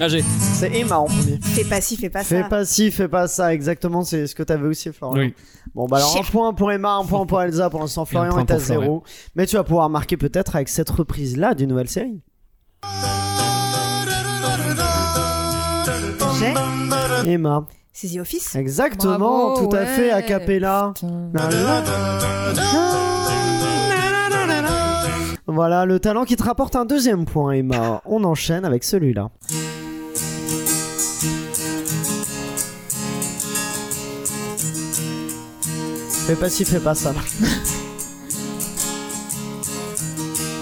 Ah, j'ai. C'est Emma en premier. fais pas ci fais pas Fais ça pas ci, fais pas ça, exactement, c'est ce que t'avais aussi, Florian. Oui. Bon, bah alors un point pour Emma, un point pour Elsa, pour l'instant Florian point est à pour Florian. zéro. Mais tu vas pouvoir marquer peut-être avec cette reprise-là d'une nouvelle série. Emma. c'est The Office Exactement, Bravo, tout à fait, a cappella. Voilà, le talent qui te rapporte un deuxième point, Emma. On enchaîne avec celui-là. Fais pas ci, fais pas ça.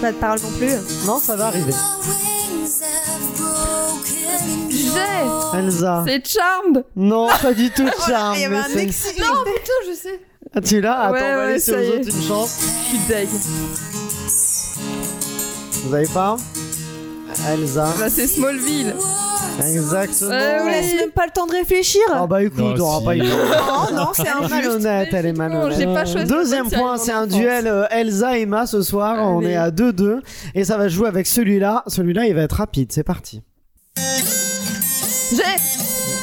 pas de parole non plus Non, ça va arriver. J'ai Elsa. C'est Charmed Non, pas du tout, Charme. il y avait mais un c'est- ex- Non, putain, je sais Ah, tu l'as Attends, Ouais, on va ouais, laisser aux autres une chance. Je suis deg. Vous avez pas? Elsa. Bah, c'est Smallville. Exactement. Ouais, On laisse même pas le temps de réfléchir. Ah bah écoute, Non, on aura si. pas eu. Non, non, c'est un Elle est mal. malhonnête, elle est malhonnête. J'ai pas choisi. Deuxième point, c'est un duel euh, Elsa-Emma ce soir. On est à 2-2. Et ça va jouer avec celui-là. Celui-là, il va être rapide. C'est parti. J'ai Ah,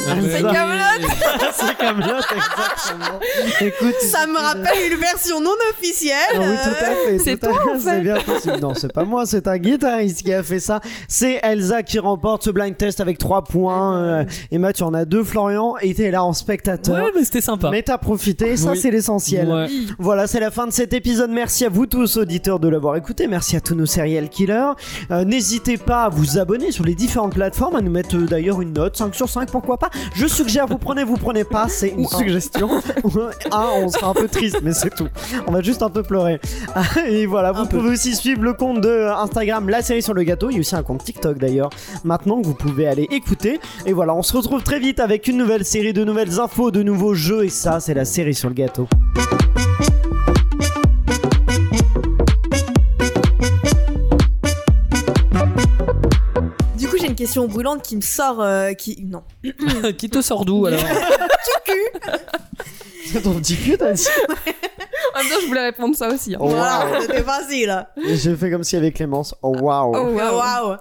C'est Kaamelott. c'est comme l'autre, exactement. Écoute. Ça me rappelle une version non officielle. Ah oui, tout à fait. C'est tout à toi, fait, en C'est fait. bien possible. Non, c'est pas moi, c'est un guitariste qui a fait ça. C'est Elsa qui remporte ce blind test avec 3 points. Euh, Emma, tu en as deux. Florian, et t'es là en spectateur. Ouais, mais c'était sympa. Mais t'as profité, ça Oui. c'est l'essentiel. Ouais. Voilà, c'est la fin de cet épisode. Merci à vous tous, auditeurs, de l'avoir écouté. Merci à tous nos serial killers. Euh, N'hésitez pas à vous abonner sur les différentes plateformes, à nous mettre euh, d'ailleurs une note, 5 sur 5, pourquoi pas. Je suggère, vous prenez, vous prenez pas, c'est une suggestion. un, on sera un peu triste, mais c'est tout. On va juste un peu pleurer. Et voilà, vous pouvez aussi suivre le compte de Instagram, la série sur le gâteau. Il y a aussi un compte TikTok d'ailleurs, maintenant que vous pouvez aller écouter. Et voilà, on se retrouve très vite avec une nouvelle série, de nouvelles infos, de nouveaux jeux. Et ça, c'est la série sur le gâteau. Une question brûlante qui me sort. euh, qui Non. Qui te sort d'où alors C'est ton petit cul, t'as dit En même temps, je voulais répondre ça aussi. hein. Oh, Voilà, waouh. c'était facile. Et J'ai fait comme s'il y avait Clémence. Oh waouh. Oh, wow. Waouh.